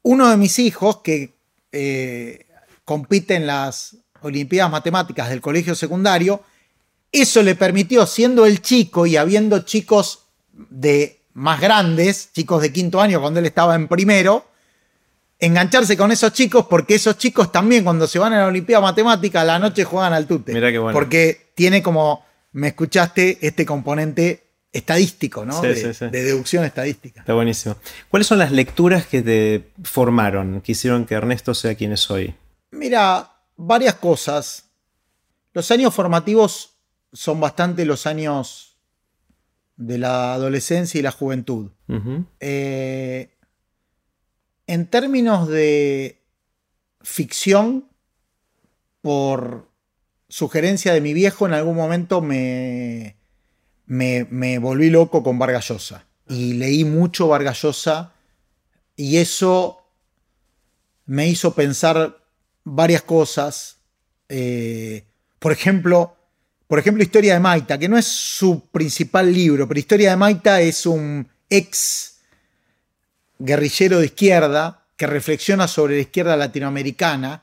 uno de mis hijos, que eh, compite en las Olimpiadas Matemáticas del colegio secundario, eso le permitió, siendo el chico y habiendo chicos de más grandes, chicos de quinto año cuando él estaba en primero, engancharse con esos chicos porque esos chicos también cuando se van a la Olimpiada Matemática a la noche juegan al tute. Mirá qué bueno. Porque tiene como, me escuchaste, este componente estadístico, ¿no? Sí, de, sí, sí. de deducción estadística. Está buenísimo. ¿Cuáles son las lecturas que te formaron, que hicieron que Ernesto sea quien es hoy? Mira, varias cosas. Los años formativos son bastante los años de la adolescencia y la juventud. Eh, en términos de ficción, por sugerencia de mi viejo, en algún momento me, me, volví loco con Vargas Llosa. Y leí mucho Vargas Llosa y eso me hizo pensar varias cosas. Eh, por ejemplo, por ejemplo, Historia de Maita, que no es su principal libro, pero Historia de Maita es un ex guerrillero de izquierda que reflexiona sobre la izquierda latinoamericana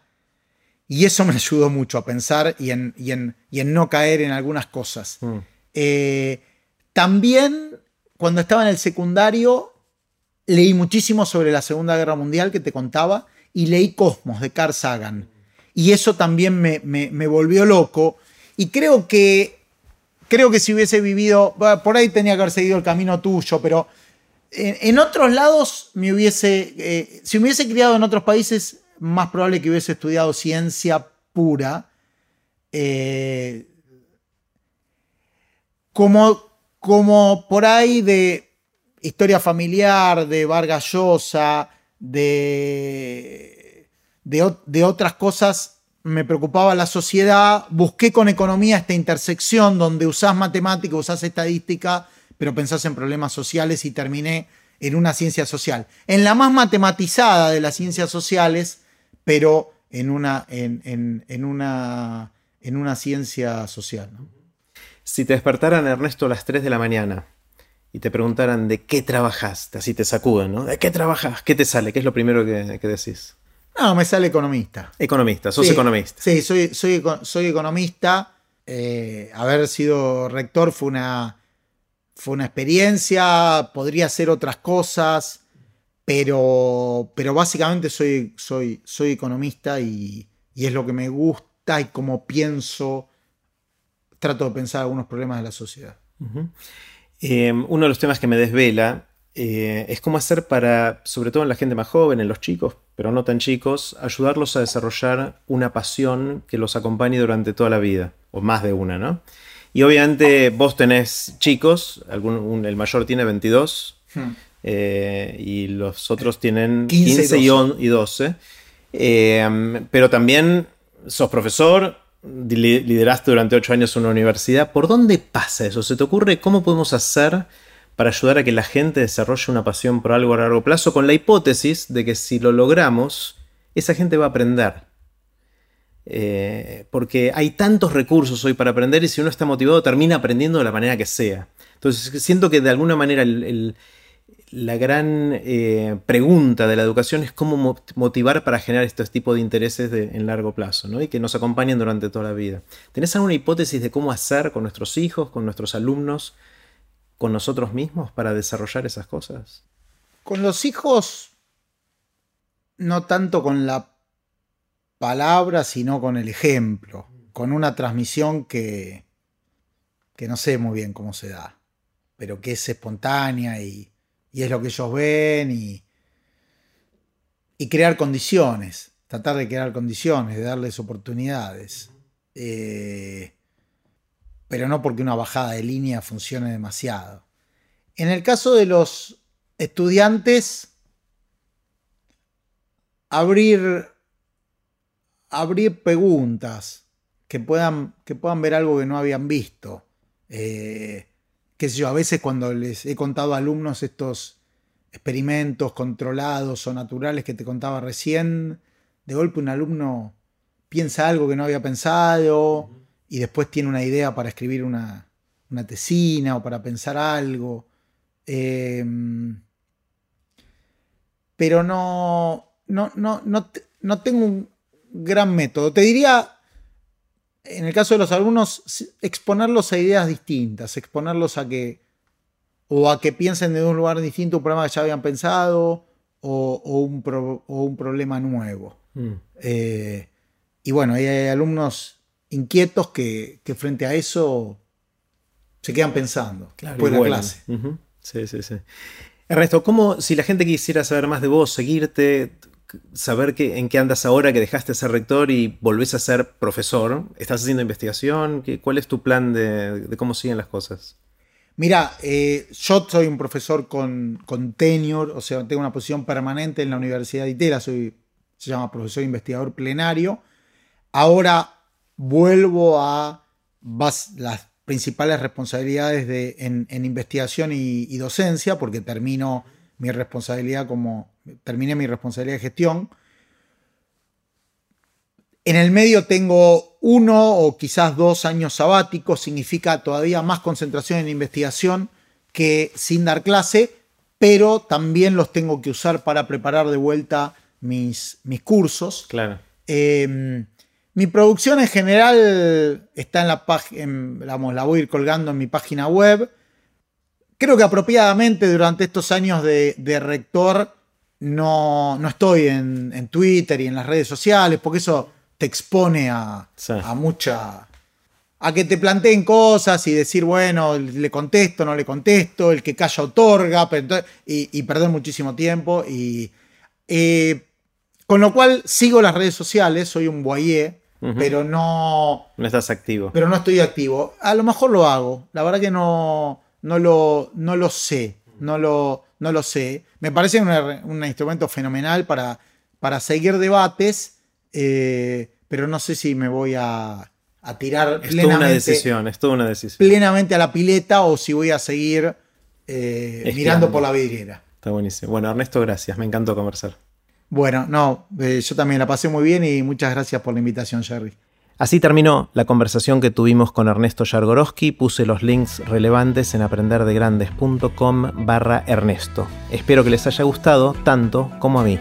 y eso me ayudó mucho a pensar y en, y en- y en no caer en algunas cosas. Mm. Eh, también cuando estaba en el secundario leí muchísimo sobre la Segunda Guerra Mundial que te contaba y leí Cosmos de Carl Sagan. Y eso también me, me- me volvió loco. Y creo que, creo que si hubiese vivido, por ahí tenía que haber seguido el camino tuyo, pero en, otros lados me hubiese, eh, si me hubiese criado en otros países, más probable que hubiese estudiado ciencia pura. Eh, como, como por ahí de historia familiar, de Vargas Llosa, de, de, de otras cosas, me preocupaba la sociedad, busqué con economía esta intersección donde usás matemática, usás estadística, pero pensás en problemas sociales y terminé en una ciencia social. En la más matematizada de las ciencias sociales, pero en una, en, una, en una ciencia social. Si te despertaran, Ernesto, a las 3 de la mañana y te preguntaran de qué trabajaste, así te sacuden, ¿no? ¿De qué trabajas? ¿Qué te sale? ¿Qué es lo primero que, decís? No, me sale economista. Economista, sos economista. Sí, soy, soy, soy economista. Eh, haber sido rector fue una, fue una experiencia, podría hacer otras cosas, pero, pero básicamente soy, soy, soy economista y, es lo que me gusta y como pienso, trato de pensar algunos problemas de la sociedad. Em, uno de los temas que me desvela eh, es cómo hacer para, sobre todo en la gente más joven, en los chicos, pero no tan chicos, ayudarlos a desarrollar una pasión que los acompañe durante toda la vida, o más de una, ¿no? Y obviamente vos tenés chicos, el mayor tiene 22 hmm. eh, y los otros tienen 15, y 12. Em, pero también sos profesor, lideraste durante 8 años una universidad. ¿Por dónde pasa eso? ¿Se te ocurre cómo podemos hacer para ayudar a que la gente desarrolle una pasión por algo a largo plazo con la hipótesis de que si lo logramos, esa gente va a aprender? Eh, porque hay tantos recursos hoy para aprender y si uno está motivado termina aprendiendo de la manera que sea. Entonces siento que de alguna manera la gran eh, pregunta de la educación es cómo motivar para generar este tipo de intereses en largo plazo ¿no? y que nos acompañen durante toda la vida. ¿Tenés alguna hipótesis de cómo hacer con nuestros hijos, con nuestros alumnos, con nosotros mismos para desarrollar esas cosas? Con los hijos, no tanto con la palabras, sino con el ejemplo, con una transmisión que, que no sé muy bien cómo se da, pero que es espontánea y, es lo que ellos ven y, y crear condiciones, tratar de crear condiciones, de darles oportunidades. Eh, pero no porque una bajada de línea funcione demasiado. En el caso de los estudiantes, abrir abrir preguntas que puedan, que puedan ver algo que no habían visto. Eh, qué sé yo, a veces cuando les he contado a alumnos estos experimentos controlados o naturales que te contaba recién, de golpe un alumno piensa algo que no había pensado y después tiene una idea para escribir una, una tesina o para pensar algo. Em, pero no, no, no, no, no tengo un, gran método. Te diría, en el caso de los alumnos, exponerlos a ideas distintas, exponerlos a que o a que piensen de un lugar distinto un problema que ya habían pensado o, un, un, problema nuevo. Mm. Eh, y bueno, hay alumnos inquietos que, frente a eso se quedan pensando claro, después de la clase. Sí, sí, sí. Ernesto, ¿cómo, si la gente quisiera saber más de vos, seguirte, saber que, en qué andas ahora que dejaste de ser rector y volvés a ser profesor. ¿Estás haciendo investigación? ¿Cuál es tu plan de, cómo siguen las cosas? Mira, eh, yo soy un profesor con, con, tenure, o sea, tengo una posición permanente en la Universidad de Itera, soy, se llama profesor investigador plenario. Ahora vuelvo a las principales responsabilidades de, en, investigación y, y, docencia, porque termino mi responsabilidad como terminé mi responsabilidad de gestión. En el medio tengo uno o quizás dos años sabáticos, significa todavía más concentración en investigación que sin dar clase, pero también los tengo que usar para preparar de vuelta mis, mis cursos. Claro. Em, mi producción en general está en la página, la voy a ir colgando en mi página web. Creo que apropiadamente durante estos años de, de rector no, no estoy en, Twitter y en las redes sociales, porque eso te expone a, a mucha. a que te planteen cosas y decir, bueno, le contesto, no le contesto, el que calla otorga, y, perder muchísimo tiempo. Y, eh, con lo cual sigo las redes sociales, soy un boyer, pero no. No estás activo. Pero no estoy activo. A lo mejor lo hago. La verdad que no, no, lo, no lo sé. No lo no lo sé. Me parece un, instrumento fenomenal para, para seguir debates, eh, pero no sé si me voy a, a tirar Es toda plenamente, una decisión, es toda una decisión. plenamente a la pileta o si voy a seguir eh, mirando por la vidriera. Está buenísimo. Bueno, Ernesto, gracias. Me encantó conversar. Bueno, no, eh, yo también la pasé muy bien y muchas gracias por la invitación, Jerry. Así terminó la conversación que tuvimos con Ernesto Yargorowski. Puse los links relevantes en aprenderdegrandes.com barra Ernesto. Espero que les haya gustado tanto como a mí.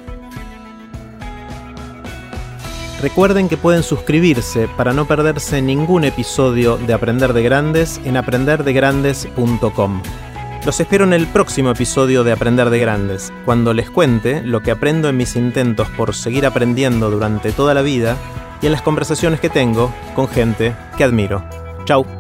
Recuerden que pueden suscribirse para no perderse ningún episodio de Aprender de Grandes en aprenderdegrandes.com. Los espero en el próximo episodio de Aprender de Grandes, cuando les cuente lo que aprendo en mis intentos por seguir aprendiendo durante toda la vida y en las conversaciones que tengo con gente que admiro. Chau.